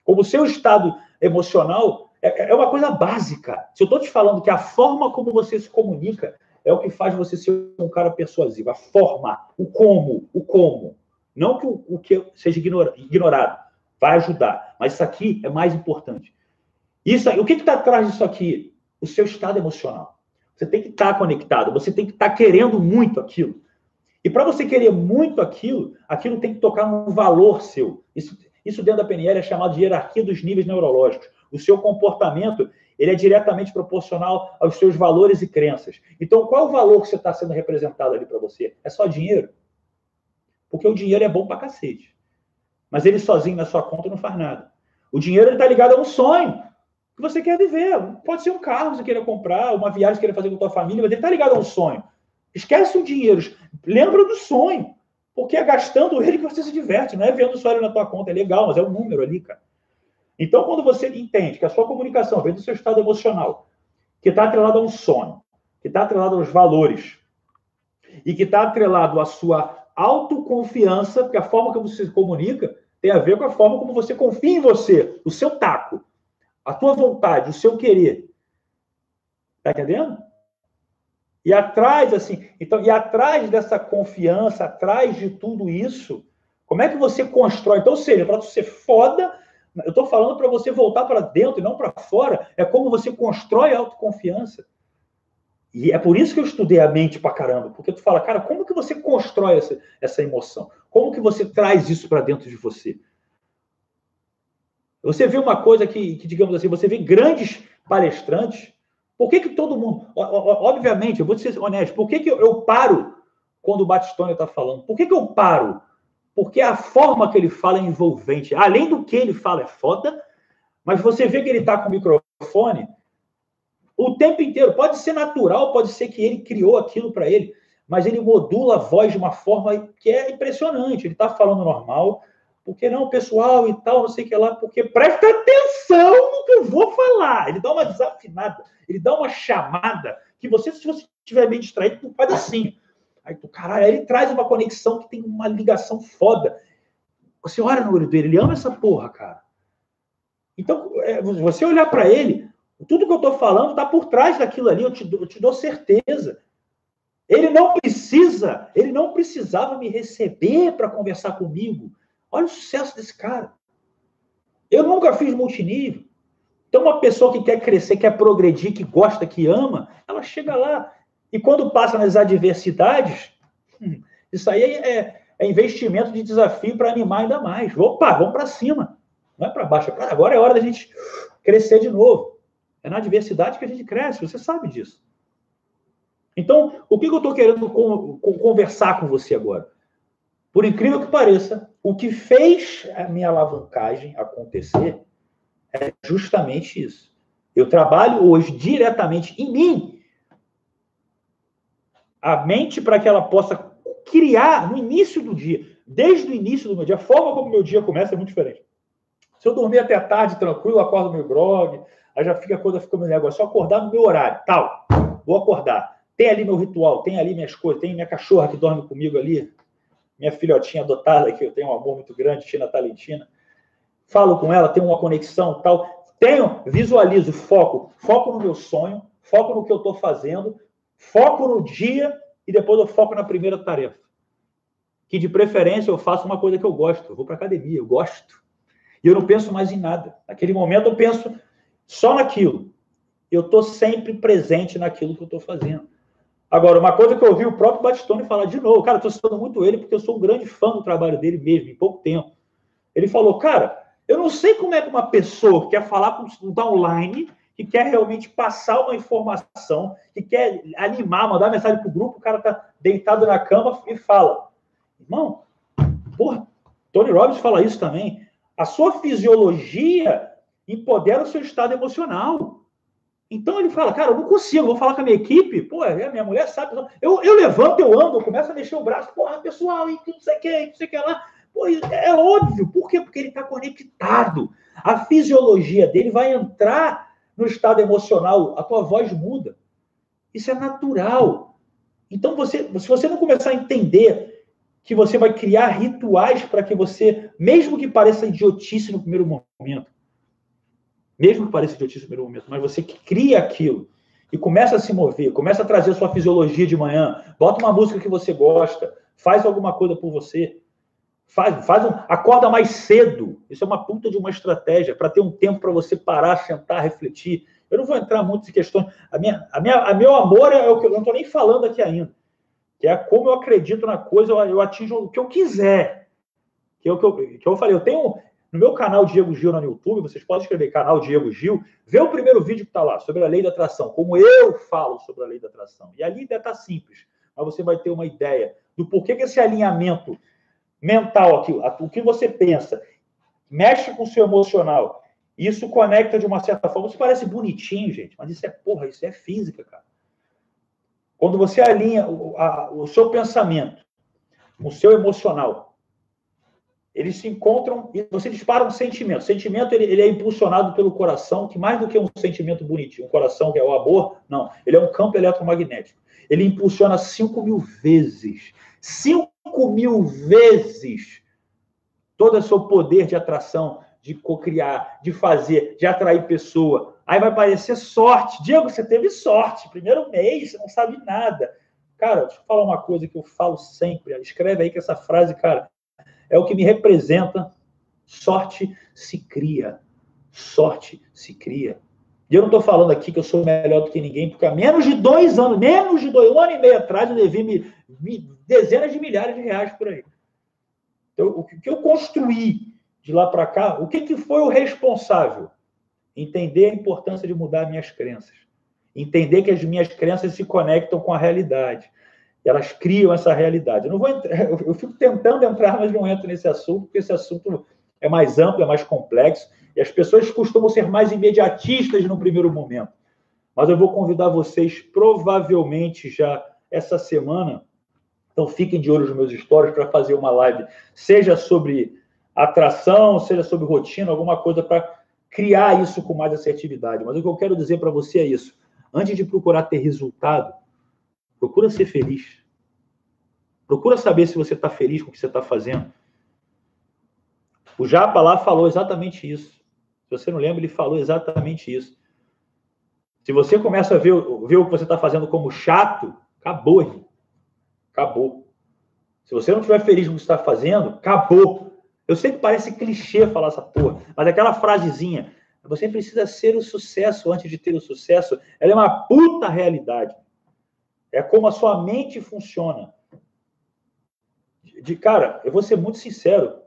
como o seu estado emocional é, é uma coisa básica. Se eu estou te falando que a forma como você se comunica é o que faz você ser um cara persuasivo, a forma, o como, o como. Não que o, o que seja ignorado, vai ajudar, mas isso aqui é mais importante. Isso o que está atrás disso aqui? O seu estado emocional. Você tem que estar tá conectado, você tem que estar tá querendo muito aquilo. E para você querer muito aquilo, aquilo tem que tocar num valor seu. Isso, isso dentro da PNL é chamado de hierarquia dos níveis neurológicos. O seu comportamento ele é diretamente proporcional aos seus valores e crenças. Então, qual o valor que você está sendo representado ali para você? É só dinheiro? Porque o dinheiro é bom para cacete. Mas ele sozinho na sua conta não faz nada. O dinheiro está ligado a um sonho que você quer viver. Pode ser um carro que você queira comprar, uma viagem que queira fazer com a sua família, mas ele está ligado a um sonho. Esquece o dinheiro. Lembra do sonho. Porque é gastando ele que você se diverte. Não é vendo só ele na tua conta. É legal, mas é um número ali, cara. Então, quando você entende que a sua comunicação vem do seu estado emocional, que está atrelado a um sonho, que está atrelado aos valores, e que está atrelado à sua autoconfiança, porque a forma como você se comunica tem a ver com a forma como você confia em você, o seu taco, a tua vontade, o seu querer. Tá entendendo? E atrás, assim, então, e atrás dessa confiança, atrás de tudo isso, como é que você constrói? Então, ou seja, para você ser foda, eu estou falando para você voltar para dentro e não para fora, é como você constrói autoconfiança. E é por isso que eu estudei a mente pra caramba, porque tu fala, cara, como que você constrói essa, essa emoção? Como que você traz isso para dentro de você? Você vê uma coisa que, que, digamos assim, você vê grandes palestrantes, Por que, que todo mundo. Obviamente, eu vou ser honesto, por que, que eu paro quando o Batistone está falando? Por que, que eu paro? Porque a forma que ele fala é envolvente. Além do que ele fala é foda, mas você vê que ele está com o microfone o tempo inteiro. Pode ser natural, pode ser que ele criou aquilo para ele, mas ele modula a voz de uma forma que é impressionante. Ele está falando normal, porque não, pessoal e tal, não sei o que lá, porque presta atenção no que eu vou falar. Ele dá uma desafinada, ele dá uma chamada que você, se você estiver bem distraído, tu faz assim. Aí tu, caralho, aí ele traz uma conexão que tem uma ligação foda. Você olha no olho dele, ele ama essa porra, cara. Então, é, você olhar para ele, tudo que eu estou falando está por trás daquilo ali, eu te, eu te dou certeza. Ele não precisa, ele não precisava me receber para conversar comigo. Olha o sucesso desse cara. Eu nunca fiz multinível. Então, uma pessoa que quer crescer, quer progredir, que gosta, que ama, ela chega lá. E quando passa nas adversidades, hum, isso aí é, é investimento de desafio para animar ainda mais. Opa, vamos para cima. Não é para baixo. É agora é hora da gente crescer de novo. É na adversidade que a gente cresce, você sabe disso. Então, o que eu estou querendo conversar com você agora? Por incrível que pareça, o que fez a minha alavancagem acontecer é justamente isso. Eu trabalho hoje diretamente em mim a mente para que ela possa criar no início do dia, desde o início do meu dia, a forma como meu dia começa é muito diferente. Se eu dormir até tarde tranquilo, acordo meio grog, Aí já fica a coisa fica meio negócio. Só acordar no meu horário, tal. Vou acordar. Tem ali meu ritual, tem ali minhas coisas, tem minha cachorra que dorme comigo ali, minha filhotinha adotada, que eu tenho um amor muito grande, Tina Talentina. Falo com ela, tenho uma conexão, tal. Tenho, visualizo, foco, foco no meu sonho, foco no que eu estou fazendo, foco no dia e depois eu foco na primeira tarefa. Que de preferência eu faço uma coisa que eu gosto. Eu vou para academia, eu gosto. E eu não penso mais em nada. Naquele momento eu penso só naquilo. Eu estou sempre presente naquilo que eu estou fazendo. Agora, uma coisa que eu ouvi o próprio Batistone falar de novo, cara, estou citando muito ele porque eu sou um grande fã do trabalho dele mesmo, em pouco tempo. Ele falou, cara, eu não sei como é que uma pessoa que quer falar com um downline, que quer realmente passar uma informação, que quer animar, mandar mensagem para o grupo, o cara está deitado na cama e fala, irmão, porra, Tony Robbins fala isso também. A sua fisiologia empodera o seu estado emocional. Então ele fala, cara, eu não consigo, vou falar com a minha equipe, pô, é, minha mulher sabe. Eu, eu levanto, eu ando, eu começo a mexer o braço, porra, pessoal, e não sei o que, não sei o que lá. Pô, é óbvio, por quê? Porque ele está conectado. A fisiologia dele vai entrar no estado emocional, a tua voz muda. Isso é natural. Então, você, se você não começar a entender que você vai criar rituais para que você, mesmo que pareça idiotice no primeiro momento, mesmo que pareça idiotice no primeiro momento, mas você que cria aquilo e começa a se mover, começa a trazer a sua fisiologia de manhã, bota uma música que você gosta, faz alguma coisa por você, faz, faz um, acorda mais cedo. Isso é uma puta de uma estratégia para ter um tempo para você parar, sentar, refletir. Eu não vou entrar muito em questões. A minha, a minha, a meu amor é o que eu não estou nem falando aqui ainda, que é como eu acredito na coisa, eu, eu atinjo o que eu quiser. Que é o que eu, que eu falei. Eu tenho, no meu canal Diego Gil no YouTube, vocês podem escrever canal Diego Gil, vê o primeiro vídeo que está lá, sobre a lei da atração, como eu falo sobre a lei da atração. E ali deve estar tá simples, mas você vai ter uma ideia do porquê que esse alinhamento mental aqui, o que você pensa, mexe com o seu emocional, isso conecta de uma certa forma. Isso parece bonitinho, gente, mas isso é porra, isso é física, cara. Quando você alinha o, a, o seu pensamento, o seu emocional, eles se encontram e você dispara um sentimento. O sentimento ele, ele, é impulsionado pelo coração, que mais do que um sentimento bonitinho, um coração que é o amor, não. Ele é um campo eletromagnético. Ele impulsiona 5 mil vezes. 5 mil vezes todo o seu poder de atração, de cocriar, de fazer, de atrair pessoa. Aí vai parecer sorte. Diego, você teve sorte. Primeiro mês, você não sabe nada. Cara, deixa eu falar uma coisa que eu falo sempre. Escreve aí que essa frase, cara, é o que me representa. Sorte se cria. Sorte se cria. E eu não estou falando aqui que eu sou melhor do que ninguém, porque há menos de dois anos, menos de dois, um ano e meio atrás, eu devi me, me, dezenas de milhares de reais por aí. Então, o que eu construí de lá para cá, o que, que foi o responsável? Entender a importância de mudar minhas crenças. Entender que as minhas crenças se conectam com a realidade. Elas criam essa realidade. Eu, não vou entrar, eu fico tentando entrar, mas não entro nesse assunto, porque esse assunto é mais amplo, é mais complexo, e as pessoas costumam ser mais imediatistas no primeiro momento. Mas eu vou convidar vocês, provavelmente já essa semana, então fiquem de olho nos meus stories para fazer uma live, seja sobre atração, seja sobre rotina, alguma coisa para criar isso com mais assertividade. Mas o que eu quero dizer para você é isso. Antes de procurar ter resultado, procura ser feliz. Procura saber se você está feliz com o que você está fazendo. O Japa lá falou exatamente isso. Se você não lembra, ele falou exatamente isso. Se você começa a ver, ver o que você está fazendo como chato, acabou, irmão. Acabou. Se você não estiver feliz com o que está fazendo, acabou. Eu sei que parece clichê falar essa porra, mas aquela frasezinha, você precisa ser o sucesso antes de ter o sucesso, ela é uma puta realidade. É como a sua mente funciona. De cara, eu vou ser muito sincero.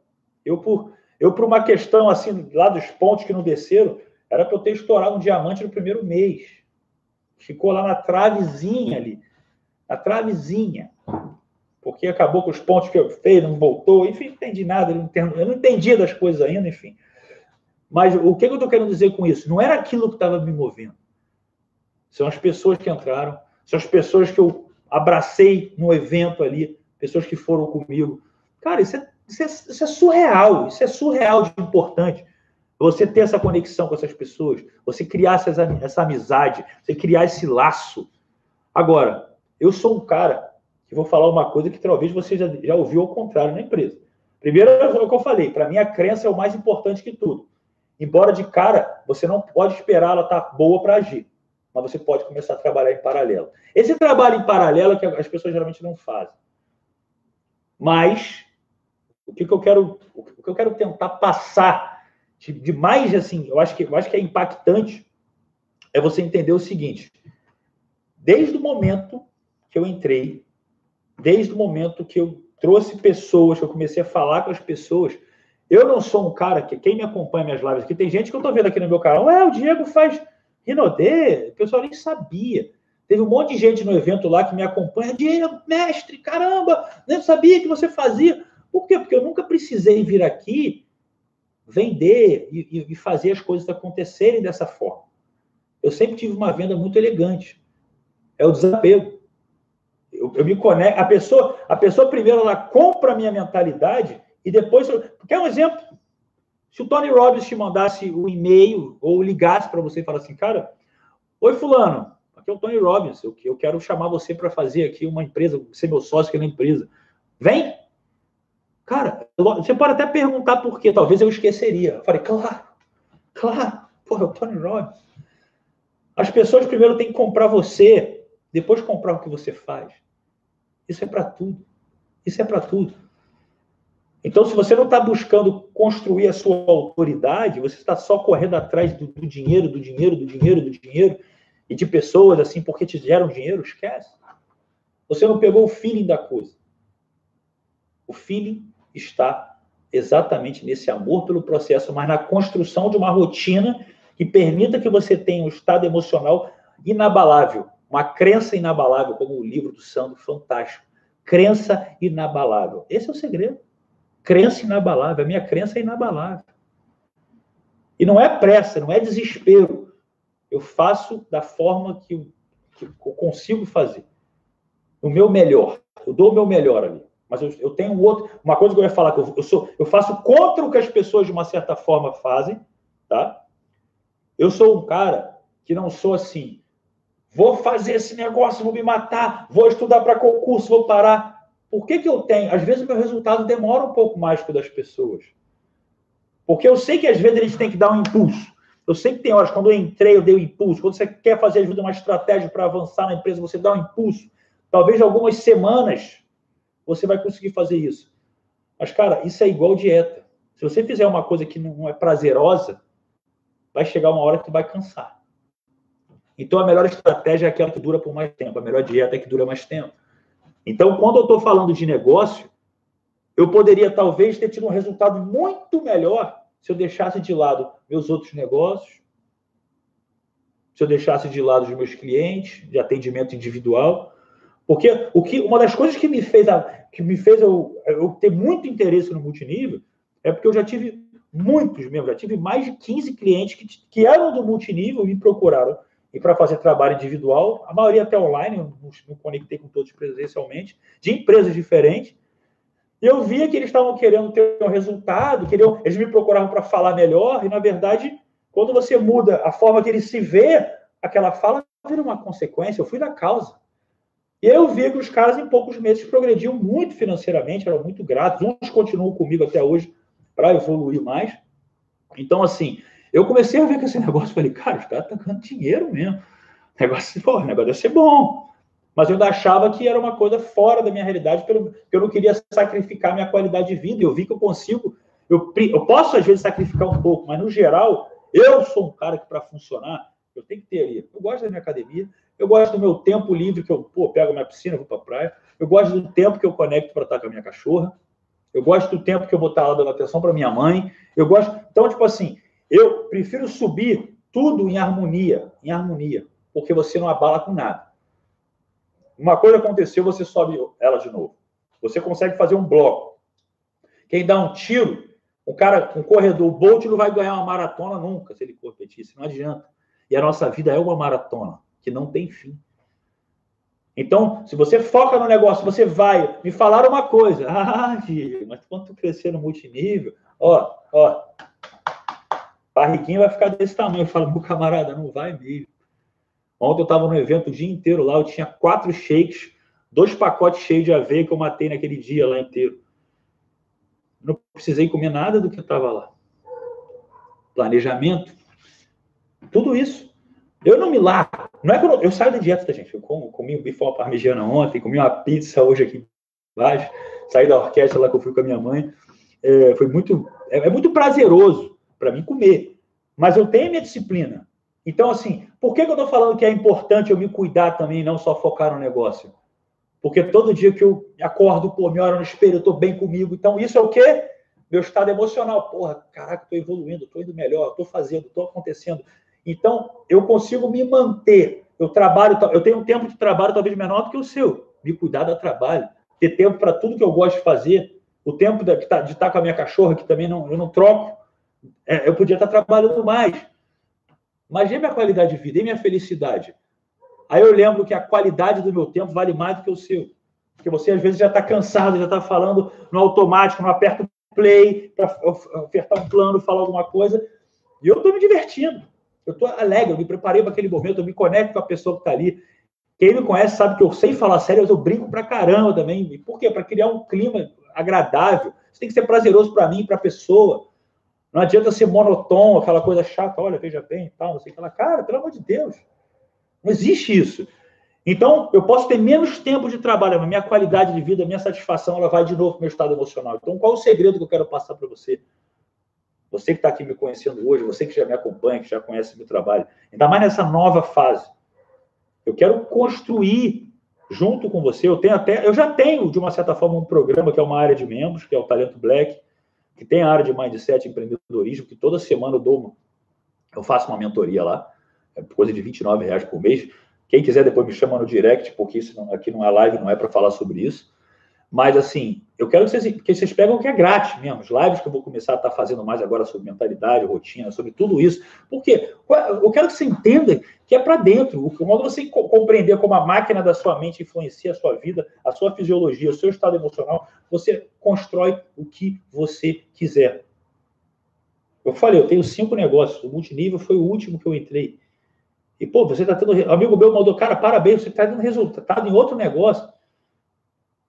Eu por eu por uma questão assim lá dos pontos que não desceram, era para eu ter estourado um diamante no primeiro mês. Ficou lá na travezinha ali, na travezinha porque acabou com os pontos que eu fiz, não voltou, enfim, não entendi nada, eu não, entendi, eu não entendi das coisas ainda, enfim. Mas o que eu estou querendo dizer com isso? Não era aquilo que estava me movendo. São as pessoas que entraram, são as pessoas que eu abracei no evento ali, pessoas que foram comigo. Cara, isso é, isso é, isso é surreal, isso é surreal de importante. Você ter essa conexão com essas pessoas, você criar essa, essa amizade, você criar esse laço. Agora, eu sou um cara e vou falar uma coisa que talvez você já, já ouviu ao contrário na empresa. Primeiro, é o que eu falei, para mim a crença é o mais importante que tudo. Embora de cara, você não pode esperar ela estar tá boa para agir, mas você pode começar a trabalhar em paralelo. Esse trabalho em paralelo é que as pessoas geralmente não fazem. Mas o que, eu quero, o que eu quero tentar passar de, de mais assim, eu acho que eu acho que é impactante é você entender o seguinte: desde o momento que eu entrei desde o momento que eu trouxe pessoas, que eu comecei a falar com as pessoas. Eu não sou um cara que, quem me acompanha minhas lives aqui, tem gente que eu estou vendo aqui no meu canal, é, o Diego faz Rinodê, o pessoal nem sabia. Teve um monte de gente no evento lá que me acompanha, Diego, mestre, caramba, nem sabia que você fazia. Por quê? Porque eu nunca precisei vir aqui vender e, e fazer as coisas acontecerem dessa forma. Eu sempre tive uma venda muito elegante. É o desapego eu, eu me conecto. A pessoa, a pessoa primeiro ela compra a minha mentalidade e depois. Quer um exemplo? Se o Tony Robbins te mandasse um e-mail ou ligasse para você e falasse assim, cara, oi fulano, aqui é o Tony Robbins, eu, eu quero chamar você para fazer aqui uma empresa, ser meu sócio aqui na empresa. Vem! Cara, você pode até perguntar por quê, talvez eu esqueceria. Eu falei, claro, claro, porra, é o Tony Robbins. As pessoas primeiro têm que comprar você, depois comprar o que você faz. Isso é para tudo. Isso é para tudo. Então, se você não está buscando construir a sua autoridade, você está só correndo atrás do, do, dinheiro, do dinheiro, do dinheiro, do dinheiro, e de pessoas assim, porque te geram dinheiro, esquece. Você não pegou o feeling da coisa. O feeling está exatamente nesse amor pelo processo, mas na construção de uma rotina que permita que você tenha um estado emocional inabalável, uma crença inabalável, como o livro do Sandro, fantástico. Crença inabalável. Esse é o segredo. Crença inabalável. A minha crença é inabalável. E não é pressa, não é desespero. Eu faço da forma que eu, consigo fazer. O meu melhor. Eu dou o meu melhor ali. Mas eu, eu tenho outro. Uma coisa que eu ia falar, que eu, eu, sou, eu faço contra o que as pessoas, de uma certa forma, fazem. Tá? Eu sou um cara que não sou assim Vou fazer esse negócio, vou me matar, vou estudar para concurso, vou parar. Por que, que eu tenho? Às vezes o meu resultado demora um pouco mais que o das pessoas. Porque eu sei que às vezes gente tem que dar um impulso. Eu sei que tem horas, quando eu entrei, eu dei um impulso. Quando você quer fazer ajuda, uma estratégia para avançar na empresa, você dá um impulso. Talvez algumas semanas você vai conseguir fazer isso. Mas, cara, isso é igual dieta. Se você fizer uma coisa que não é prazerosa, vai chegar uma hora que tu vai cansar. Então, a melhor estratégia é aquela que dura por mais tempo, a melhor dieta é que dura mais tempo. Então, quando eu estou falando de negócio, eu poderia talvez ter tido um resultado muito melhor se eu deixasse de lado meus outros negócios, se eu deixasse de lado os meus clientes de atendimento individual, porque o que uma das coisas que me fez a, que me fez eu, eu ter muito interesse no multinível é porque eu já tive muitos mesmo, já tive mais de 15 clientes que, que eram do multinível e me procuraram e para fazer trabalho individual, a maioria até online, não, não conectei com todos presencialmente, de empresas diferentes. Eu via que eles estavam querendo ter um resultado, queriam, eles me procuravam para falar melhor, e na verdade, quando você muda a forma que ele se vê, aquela fala vira uma consequência. Eu fui da causa. E eu vi que os caras, em poucos meses, progrediam muito financeiramente, eram muito gratos. Uns continuam comigo até hoje para evoluir mais. Então, assim, eu comecei a ver que esse negócio, falei, cara, os caras estão ganhando dinheiro mesmo. O negócio, pô, o negócio deve ser bom. Mas eu ainda achava que era uma coisa fora da minha realidade, porque eu não queria sacrificar minha qualidade de vida. Eu vi que eu consigo, eu, eu posso às vezes sacrificar um pouco, mas no geral, eu sou um cara que para funcionar, eu tenho que ter ali. Eu gosto da minha academia, eu gosto do meu tempo livre, que eu pô, pego minha piscina, vou para a praia. Eu gosto do tempo que eu conecto para estar com a minha cachorra. Eu gosto do tempo que eu vou estar lá dando atenção para minha mãe. Eu gosto. Então, tipo assim, eu prefiro subir tudo em harmonia, em harmonia, porque você não abala com nada. Uma coisa aconteceu, você sobe ela de novo. Você consegue fazer um bloco. Quem dá um tiro, o cara, um corredor, o Bolt não vai ganhar uma maratona nunca se ele competisse, não adianta. E a nossa vida é uma maratona que não tem fim. Então, se você foca no negócio, você vai. Me falaram uma coisa. Ah, filho, mas quando tu crescer no multinível, ó, ó, barriguinha vai ficar desse tamanho. Eu falo, meu camarada, não vai mesmo. Ontem eu estava no evento o dia inteiro lá, eu tinha quatro shakes, dois pacotes cheios de aveia que eu matei naquele dia lá inteiro. Não precisei comer nada do que estava lá. Planejamento. Tudo isso. Eu não me largo. Não é que eu, eu saio da dieta, tá, gente? Eu como, comi um bifão parmegiana ontem, comi uma pizza hoje aqui embaixo, saí da orquestra lá que eu fui com a minha mãe. É, foi muito, é, é muito prazeroso para mim comer. Mas eu tenho minha disciplina. Então, assim, por que, que eu estou falando que é importante eu me cuidar também, não só focar no negócio? Porque todo dia que eu acordo, pô, me olho no espelho, eu estou bem comigo. Então, isso é o quê? Meu estado emocional. Porra, caraca, estou evoluindo, estou indo melhor, estou fazendo, estou acontecendo. Então, eu consigo me manter. Eu trabalho, eu tenho um tempo de trabalho talvez menor do que o seu. Me cuidar do trabalho. Ter tempo para tudo que eu gosto de fazer. O tempo de, tá, estar com a minha cachorra, que também não, eu não troco é, eu podia estar trabalhando mais. Mas e minha qualidade de vida? E minha felicidade? Aí eu lembro que a qualidade do meu tempo vale mais do que o seu. Porque você, às vezes, já está cansado, já está falando no automático, não aperta o play para ofertar um plano, falar alguma coisa. E eu estou me divertindo. Eu estou alegre, eu me preparei para aquele momento, eu me conecto com a pessoa que está ali. Quem me conhece sabe que eu sei falar sério, mas eu brinco pra caramba também. Por quê? Para criar um clima agradável. Isso tem que ser prazeroso para mim, para a pessoa. Não adianta ser monotom, aquela coisa chata, olha, veja bem e tal, não sei o que lá. Cara, pelo amor de Deus. Não existe isso. Então, eu posso ter menos tempo de trabalho, mas minha qualidade de vida, minha satisfação, ela vai de novo para o meu estado emocional. Então, qual o segredo que eu quero passar para você? Você que está aqui me conhecendo hoje, você que já me acompanha, que já conhece meu trabalho, ainda mais nessa nova fase. Eu quero construir junto com você. Eu tenho até, eu já tenho, de uma certa forma, um programa que é uma área de membros, que é o Talento Black que tem a área de mindset empreendedorismo, que toda semana eu dou uma, eu faço uma mentoria lá, é coisa de 29 reais por mês. Quem quiser depois me chama no direct, porque isso não, aqui não é live, não é para falar sobre isso. Mas, assim, eu quero que vocês, que vocês pegam o que é grátis mesmo. Os lives que eu vou começar a estar tá fazendo mais agora sobre mentalidade, rotina, sobre tudo isso. Porque eu quero que você entenda que é para dentro. O modo você compreender como a máquina da sua mente influencia a sua vida, a sua fisiologia, o seu estado emocional, você constrói o que você quiser. Eu falei, eu tenho cinco negócios. O multinível foi o último que eu entrei. E, pô, você está tendo. Amigo meu mandou, cara, parabéns, você está tendo resultado em outro negócio.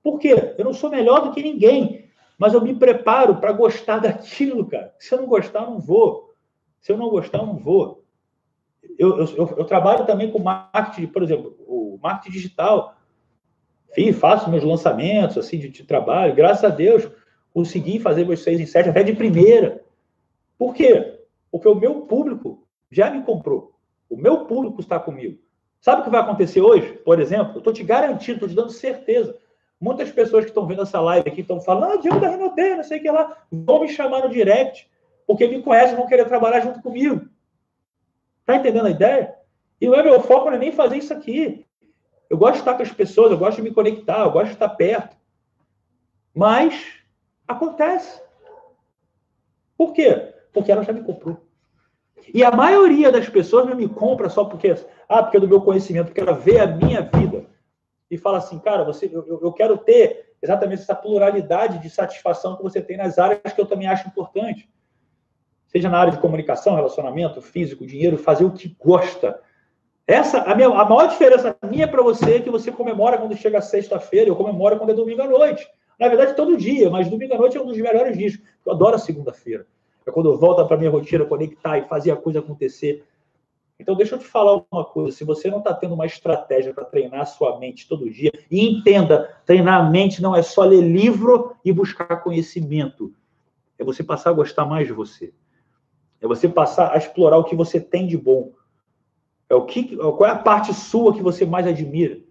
Por quê? Eu não sou melhor do que ninguém, mas eu me preparo para gostar daquilo, cara. Se eu não gostar, eu não vou. Se eu não gostar, eu não vou. Eu, eu, eu, trabalho também com marketing, por exemplo, o marketing digital. Fiz, faço meus lançamentos assim de, de, trabalho. Graças a Deus, consegui fazer meus seis em sete até de primeira. Por quê? Porque o meu público já me comprou. O meu público está comigo. Sabe o que vai acontecer hoje? Por exemplo, eu estou te garantindo, estou te dando certeza. Muitas pessoas que estão vendo essa live aqui estão falando, ah, Diego da não sei o que lá, vão me chamar no direct, porque me conhecem, vão querer trabalhar junto comigo. Tá entendendo a ideia? E não é meu foco não é nem fazer isso aqui. Eu gosto de estar com as pessoas, eu gosto de me conectar, eu gosto de estar perto. Mas acontece. Por quê? Porque ela já me comprou. E a maioria das pessoas não me compra só porque, ah, porque é do meu conhecimento, porque ela vê a minha vida e fala assim, cara, você, eu, eu quero ter exatamente essa pluralidade de satisfação que você tem nas áreas que eu também acho importante. Seja na área de comunicação, relacionamento, físico, dinheiro, fazer o que gosta. Essa, a, minha, a maior diferença minha para você é que você comemora quando chega sexta-feira, eu comemoro quando é domingo à noite. Na verdade, todo dia, mas domingo à noite é um dos melhores dias. Eu adoro a segunda-feira. É quando eu volto para minha rotina, conectar e fazer a coisa acontecer. Então, deixa eu te falar uma coisa: se você não está tendo uma estratégia para treinar a sua mente todo dia, e entenda, treinar a mente não é só ler livro e buscar conhecimento. É você passar a gostar mais de você. É você passar a explorar o que você tem de bom. É o que, qual é a parte sua que você mais admira?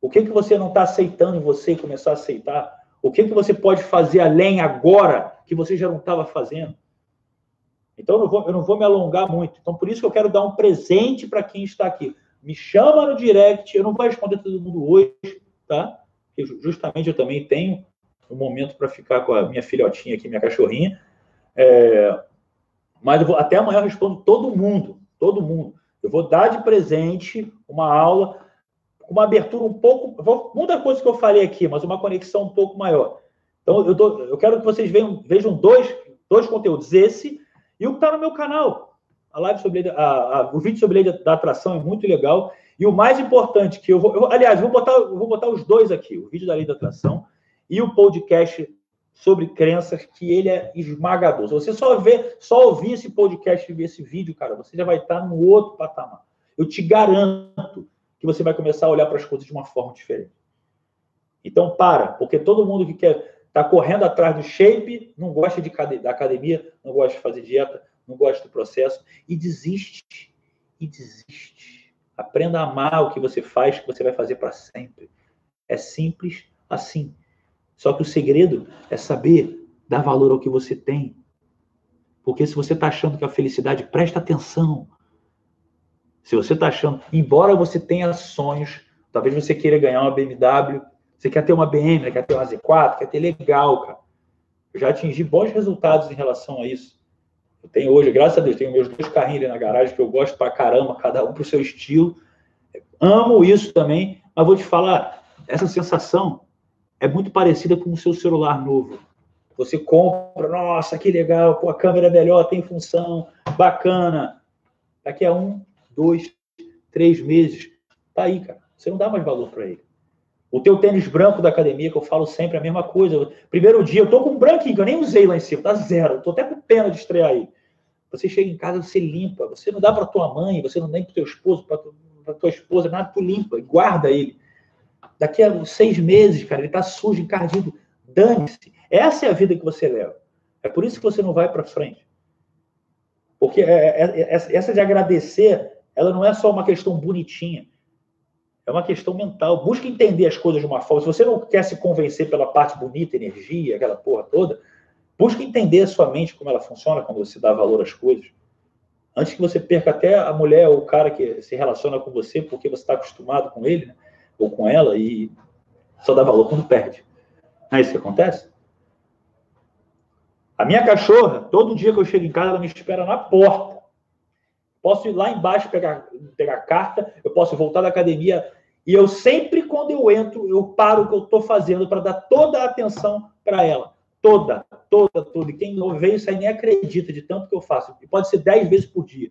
O que, que você não está aceitando em você e começar a aceitar? O que, que você pode fazer além agora que você já não estava fazendo? Então, eu não, vou, eu não vou me alongar muito. Então, por isso que eu quero dar um presente para quem está aqui. Me chama no direct, eu não vou responder todo mundo hoje, tá? Porque justamente eu também tenho um momento para ficar com a minha filhotinha aqui, minha cachorrinha. É, mas vou, até amanhã eu respondo todo mundo, todo mundo. Eu vou dar de presente uma aula, uma abertura um pouco. Vou, muita coisa que eu falei aqui, mas uma conexão um pouco maior. Então, eu, eu quero que vocês vejam, vejam dois, dois conteúdos. Esse e o que está no meu canal. A live sobre a, a, o vídeo sobre lei da atração é muito legal. E o mais importante, que eu vou. Eu, aliás, vou botar, vou botar os dois aqui: o vídeo da lei da atração e o podcast sobre crenças, que ele é esmagador. Se você só ver, só ouvir esse podcast e ver esse vídeo, cara, você já vai estar no outro patamar. Eu te garanto que você vai começar a olhar para as coisas de uma forma diferente. Então, para, porque todo mundo que quer Está correndo atrás do shape, não gosta de, da academia, não gosta de fazer dieta, não gosta do processo e desiste. E desiste. Aprenda a amar o que você faz, que você vai fazer para sempre. É simples assim. Só que o segredo é saber dar valor ao que você tem. Porque se você está achando que a felicidade, presta atenção. Se você está achando, embora você tenha sonhos, talvez você queira ganhar uma BMW, você quer ter uma BM, quer ter uma Z4, quer ter legal, cara. Eu já atingi bons resultados em relação a isso. Eu tenho hoje, graças a Deus, tenho meus dois carrinhos ali na garagem que eu gosto pra caramba, cada um pro seu estilo. Amo isso também, mas vou te falar, essa sensação é muito parecida com o seu celular novo. Você compra, nossa, que legal, pô, a câmera é melhor, tem função, bacana. Daqui a um, dois, três meses, tá aí, cara. Você não dá mais valor para ele. O teu tênis branco da academia, que eu falo sempre a mesma coisa. Primeiro dia, eu tô com um branquinho, que eu nem usei lá em cima, tá zero. Tô até com pena de estrear aí. Você chega em casa, você limpa. Você não dá para tua mãe, você não dá para teu esposo, para tua esposa, nada, tu limpa e guarda ele. Daqui a seis meses, cara, ele tá sujo, encardido. Dane-se. Essa é a vida que você leva. É por isso que você não vai para frente. Porque é, é, é, essa de agradecer, ela não é só uma questão bonitinha é uma questão mental. Busca entender as coisas de uma forma. Se você não quer se convencer pela parte bonita, energia, aquela porra toda, busca entender a sua mente como ela funciona quando você dá valor às coisas. Antes que você perca até a mulher ou o cara que se relaciona com você porque você está acostumado com ele né? ou com ela e só dá valor quando perde. Não é isso que acontece? A minha cachorra, todo dia que eu chego em casa, ela me espera na porta. Posso ir lá embaixo pegar, pegar carta, eu posso voltar da academia, e eu sempre, quando eu entro, eu paro o que eu estou fazendo para dar toda a atenção para ela. Toda, toda, toda. E quem não vê isso aí nem acredita de tanto que eu faço. E pode ser dez vezes por dia.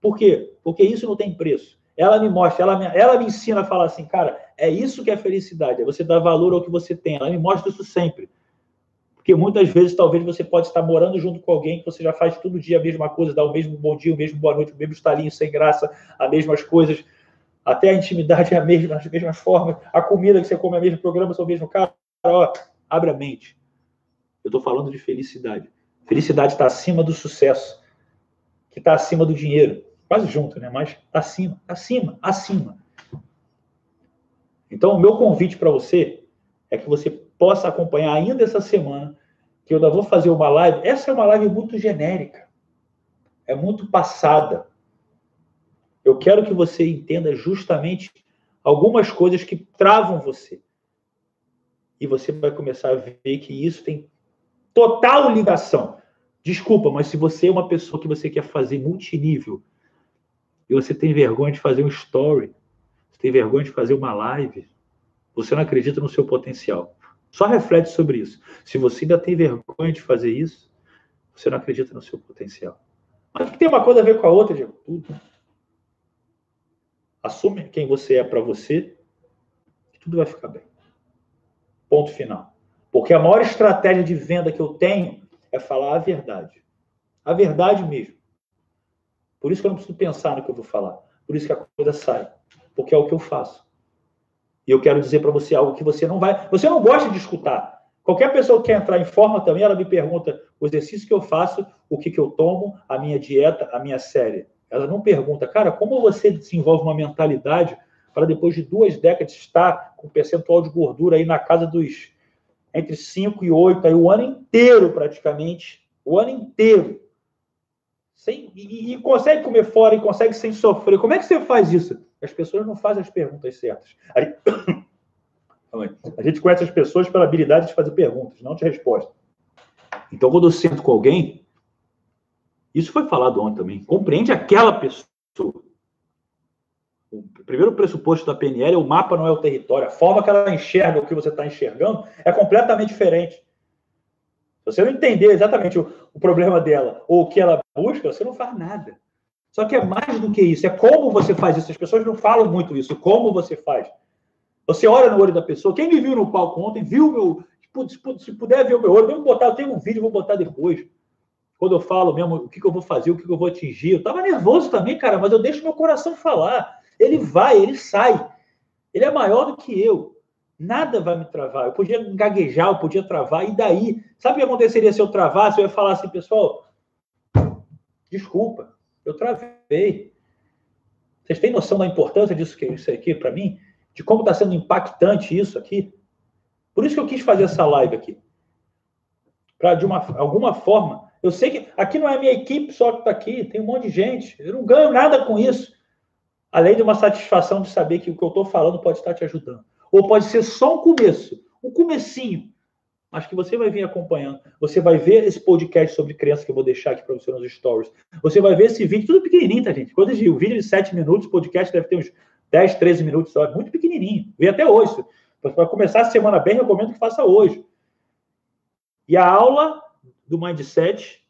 Por quê? Porque isso não tem preço. Ela me mostra, ela me, ela me ensina a falar assim, cara, é isso que é felicidade, é você dar valor ao que você tem. Ela me mostra isso sempre. Porque muitas vezes, talvez, você pode estar morando junto com alguém que você já faz todo dia a mesma coisa, dá o mesmo bom dia, o mesmo boa noite, o mesmo estalinho sem graça, as mesmas coisas até a intimidade é a mesma, das mesmas formas, a comida que você come é a mesma, programa são o mesmo cara, ó, abre a mente. Eu estou falando de felicidade. Felicidade está acima do sucesso, que está acima do dinheiro. Quase junto, né? Mas está acima, acima, acima. Então, o meu convite para você é que você possa acompanhar ainda essa semana, que eu ainda vou fazer uma live. Essa é uma live muito genérica, é muito passada. Eu quero que você entenda justamente algumas coisas que travam você. E você vai começar a ver que isso tem total ligação. Desculpa, mas se você é uma pessoa que você quer fazer multinível e você tem vergonha de fazer um story, você tem vergonha de fazer uma live, você não acredita no seu potencial. Só reflete sobre isso. Se você ainda tem vergonha de fazer isso, você não acredita no seu potencial. Mas que tem uma coisa a ver com a outra, Diego? Tudo. Assume quem você é para você e tudo vai ficar bem. Ponto final. Porque a maior estratégia de venda que eu tenho é falar a verdade. A verdade mesmo. Por isso que eu não preciso pensar no que eu vou falar. Por isso que a coisa sai. Porque é o que eu faço. E eu quero dizer para você algo que você não vai. Você não gosta de escutar. Qualquer pessoa que quer entrar em forma também, ela me pergunta o exercício que eu faço, o que, que eu tomo, a minha dieta, a minha série. Ela não pergunta, cara, como você desenvolve uma mentalidade para depois de duas décadas estar com percentual de gordura aí na casa dos entre 5 e 8, aí o ano inteiro praticamente, o ano inteiro. Sem, e, e, consegue comer fora e consegue sem sofrer. Como é que você faz isso? As pessoas não fazem as perguntas certas. Aí, A gente conhece as pessoas pela habilidade de fazer perguntas, não de resposta. Então, quando eu sento com alguém, isso foi falado ontem também, compreende aquela pessoa. O primeiro pressuposto da PNL é o mapa não é o território. A forma que ela enxerga o que você está enxergando é completamente diferente. Se você não entender exatamente o, o problema dela ou o que ela busca, você não faz nada. Só que é mais do que isso, é como você faz isso. As pessoas não falam muito isso, como você faz. Você olha no olho da pessoa. Quem me viu no palco ontem, viu meu. Se puder ver o meu olho, vamos botar. Eu tenho um vídeo, vou botar depois. Quando eu falo mesmo o que, que eu vou fazer, o que, que eu vou atingir. Eu estava nervoso também, cara, mas eu deixo meu coração falar. Ele vai, ele sai. Ele é maior do que eu. Nada vai me travar. Eu podia gaguejar, eu podia travar, e daí? Sabe o que aconteceria se eu travasse? Eu ia falar assim, pessoal, desculpa, eu travei. Vocês têm noção da importância disso que isso aqui para mim? de como está sendo impactante isso aqui. Por isso que eu quis fazer essa live aqui. Para, de uma, alguma forma, eu sei que aqui não é minha equipe só que está aqui, tem um monte de gente. Eu não ganho nada com isso. Além de uma satisfação de saber que o que eu estou falando pode estar te ajudando. Ou pode ser só um começo, um comecinho, mas que você vai vir acompanhando. Você vai ver esse podcast sobre criança que eu vou deixar aqui para você nos stories. Você vai ver esse vídeo, tudo pequenininho, tá, gente? Eu digo, o vídeo de 7 minutos, o podcast deve ter uns 10, 13 minutos só, muito pequenininho. Vê até hoje. Para começar a semana bem, recomendo que faça hoje. E a aula do Mindset,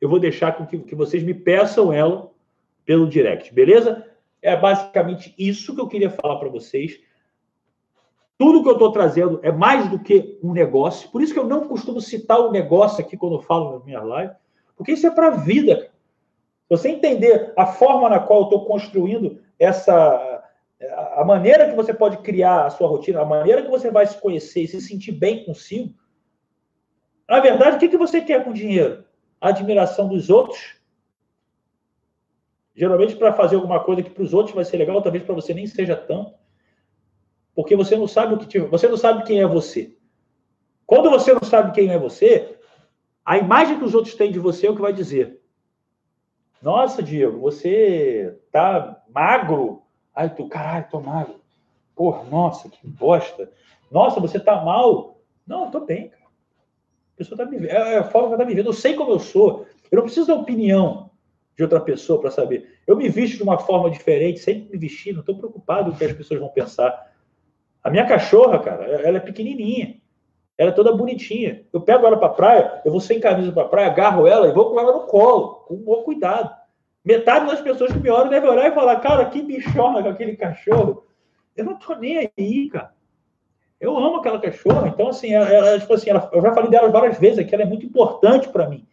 eu vou deixar com que, que vocês me peçam ela pelo direct, beleza? É basicamente isso que eu queria falar para vocês. Tudo que eu estou trazendo é mais do que um negócio. Por isso que eu não costumo citar o negócio aqui quando eu falo na minha live, porque isso é para a vida. Você entender a forma na qual eu estou construindo essa a maneira que você pode criar a sua rotina, a maneira que você vai se conhecer e se sentir bem consigo. Na verdade, o que, que você quer com dinheiro? A admiração dos outros. Geralmente, para fazer alguma coisa que para os outros vai ser legal, talvez para você nem seja tanto. Porque você não sabe o que te... você não sabe quem é você. Quando você não sabe quem é você, a imagem que os outros têm de você é o que vai dizer. Nossa, Diego, você tá magro, Aí tu, caralho, tô magro. Porra, nossa, que bosta. Nossa, você tá mal. Não, eu tô bem, cara. A pessoa tá me vendo. É, é a forma que ela tá me vendo. Eu sei como eu sou. Eu não preciso da opinião de outra pessoa para saber. Eu me visto de uma forma diferente, sempre me vestir, não estou preocupado com o que as pessoas vão pensar. A minha cachorra, cara, ela é pequenininha. Ela é toda bonitinha. Eu pego ela para praia, eu vou sem camisa para praia, agarro ela e vou com ela no colo, com um bom cuidado. Metade das pessoas que me olham devem olhar e falar, cara, que bichona com aquele cachorro. Eu não tô nem aí, cara. Eu amo aquela cachorra. Então, assim, ela, ela tipo assim, ela, eu já falei dela várias vezes aqui, ela é muito importante para mim.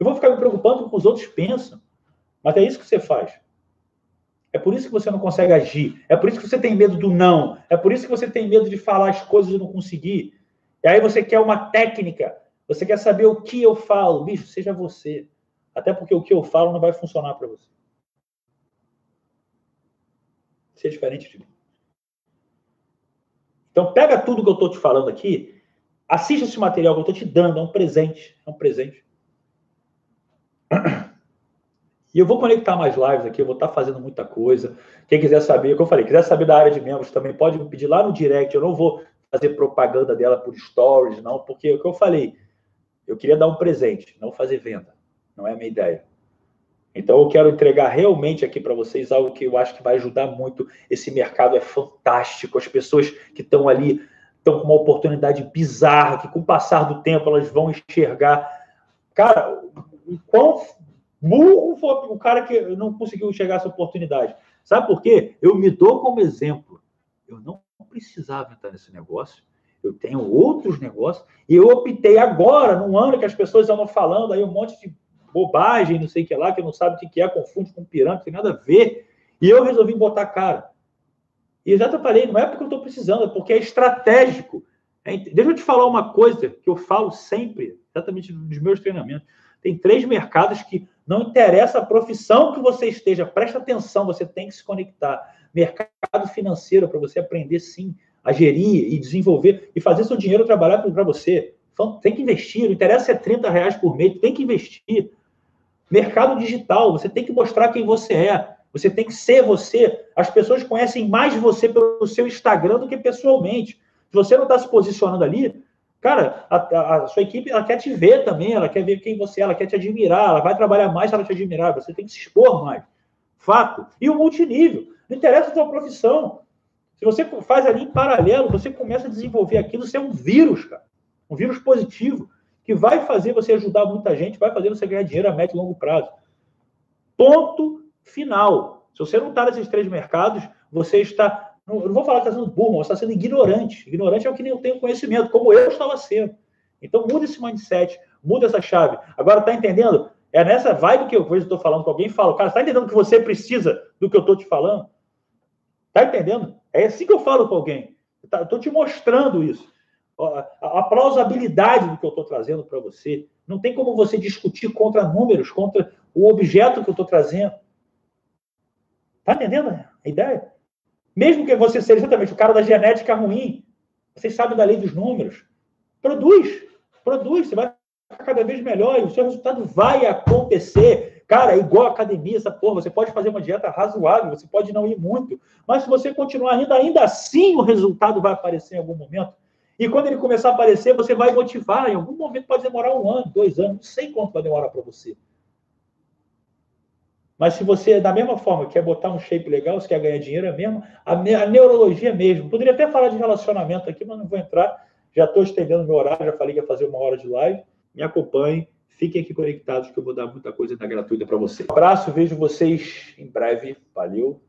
Eu vou ficar me preocupando com o que os outros pensam. Mas é isso que você faz. É por isso que você não consegue agir. É por isso que você tem medo do não. É por isso que você tem medo de falar as coisas e não conseguir. E aí você quer uma técnica. Você quer saber o que eu falo. Bicho, seja você. Até porque o que eu falo não vai funcionar para você. Ser diferente de mim. Então, pega tudo que eu estou te falando aqui, assista esse material que eu estou te dando, é um presente. É um presente. E eu vou conectar mais lives aqui, eu vou estar fazendo muita coisa. Quem quiser saber, como eu falei, quiser saber da área de membros também, pode me pedir lá no direct. Eu não vou fazer propaganda dela por stories, não, porque é o que eu falei, eu queria dar um presente, não fazer venda. Não é a minha ideia. Então eu quero entregar realmente aqui para vocês algo que eu acho que vai ajudar muito. Esse mercado é fantástico. As pessoas que estão ali estão com uma oportunidade bizarra, que com o passar do tempo elas vão enxergar. Cara, quão burro foi o cara que não conseguiu enxergar essa oportunidade. Sabe por quê? Eu me dou como exemplo. Eu não precisava entrar nesse negócio. Eu tenho outros negócios e eu optei agora, num ano que as pessoas andam falando aí um monte de bobagem, não sei o que lá, que não sabe o que é, confunde com pirâmide, tem nada a ver. E eu resolvi botar cara. E já te falei, não é porque eu estou precisando, é porque é estratégico. É, deixa eu te falar uma coisa que eu falo sempre, exatamente nos meus treinamentos. Tem três mercados que não interessa a profissão que você esteja, presta atenção, você tem que se conectar. Mercado financeiro, para você aprender sim a gerir e desenvolver e fazer seu dinheiro trabalhar para você. Então, tem que investir, não interessa se é 30 reais por mês, tem que investir. Mercado digital, você tem que mostrar quem você é. Você tem que ser você. As pessoas conhecem mais você pelo seu Instagram do que pessoalmente. Se você não está se posicionando ali, cara, a, a, sua equipe ela quer te ver também, ela quer ver quem você é, ela quer te admirar, ela vai trabalhar mais se ela te admirar. Você tem que se expor mais. Fato. E o multinível. Não interessa a sua profissão. Se você faz ali em paralelo, você começa a desenvolver aquilo, você é um vírus, cara. Um vírus positivo, que vai fazer você ajudar muita gente, vai fazer você ganhar dinheiro a médio e longo prazo. Ponto final. Se você não está nesses três mercados, você está. Não, não vou falar que está sendo burro, você está sendo ignorante. Ignorante é o que nem tem conhecimento, como eu estava sendo. Então muda esse mindset, muda essa chave. Agora, está entendendo? É nessa vibe que eu estou falando com alguém e falo, cara, está entendendo que você precisa do que eu estou te falando? Está entendendo? É assim que eu falo com alguém. Estou te mostrando isso. A plausibilidade do que eu estou trazendo para você. Não tem como você discutir contra números, contra o objeto que eu estou trazendo. Está entendendo a ideia? Mesmo que você seja exatamente o cara da genética ruim, vocês sabem da lei dos números. Produz, produz, você vai ficar cada vez melhor e o seu resultado vai acontecer. Cara, é igual academia, essa porra. Você pode fazer uma dieta razoável, você pode não ir muito, mas se você continuar ainda, ainda assim o resultado vai aparecer em algum momento. E quando ele começar a aparecer, você vai motivar. Em algum momento pode demorar um ano, dois anos, não sei quanto vai demorar para você. Mas se você, da mesma forma, quer botar um shape legal, você quer ganhar dinheiro, é mesmo, a, a neurologia é mesmo. Poderia até falar de relacionamento aqui, mas não vou entrar. Já estou estendendo meu horário, já falei que ia fazer uma hora de live. Me acompanhe, fiquem aqui conectados que eu vou dar muita coisa ainda gratuita para vocês. Um abraço, vejo vocês em breve. Valeu!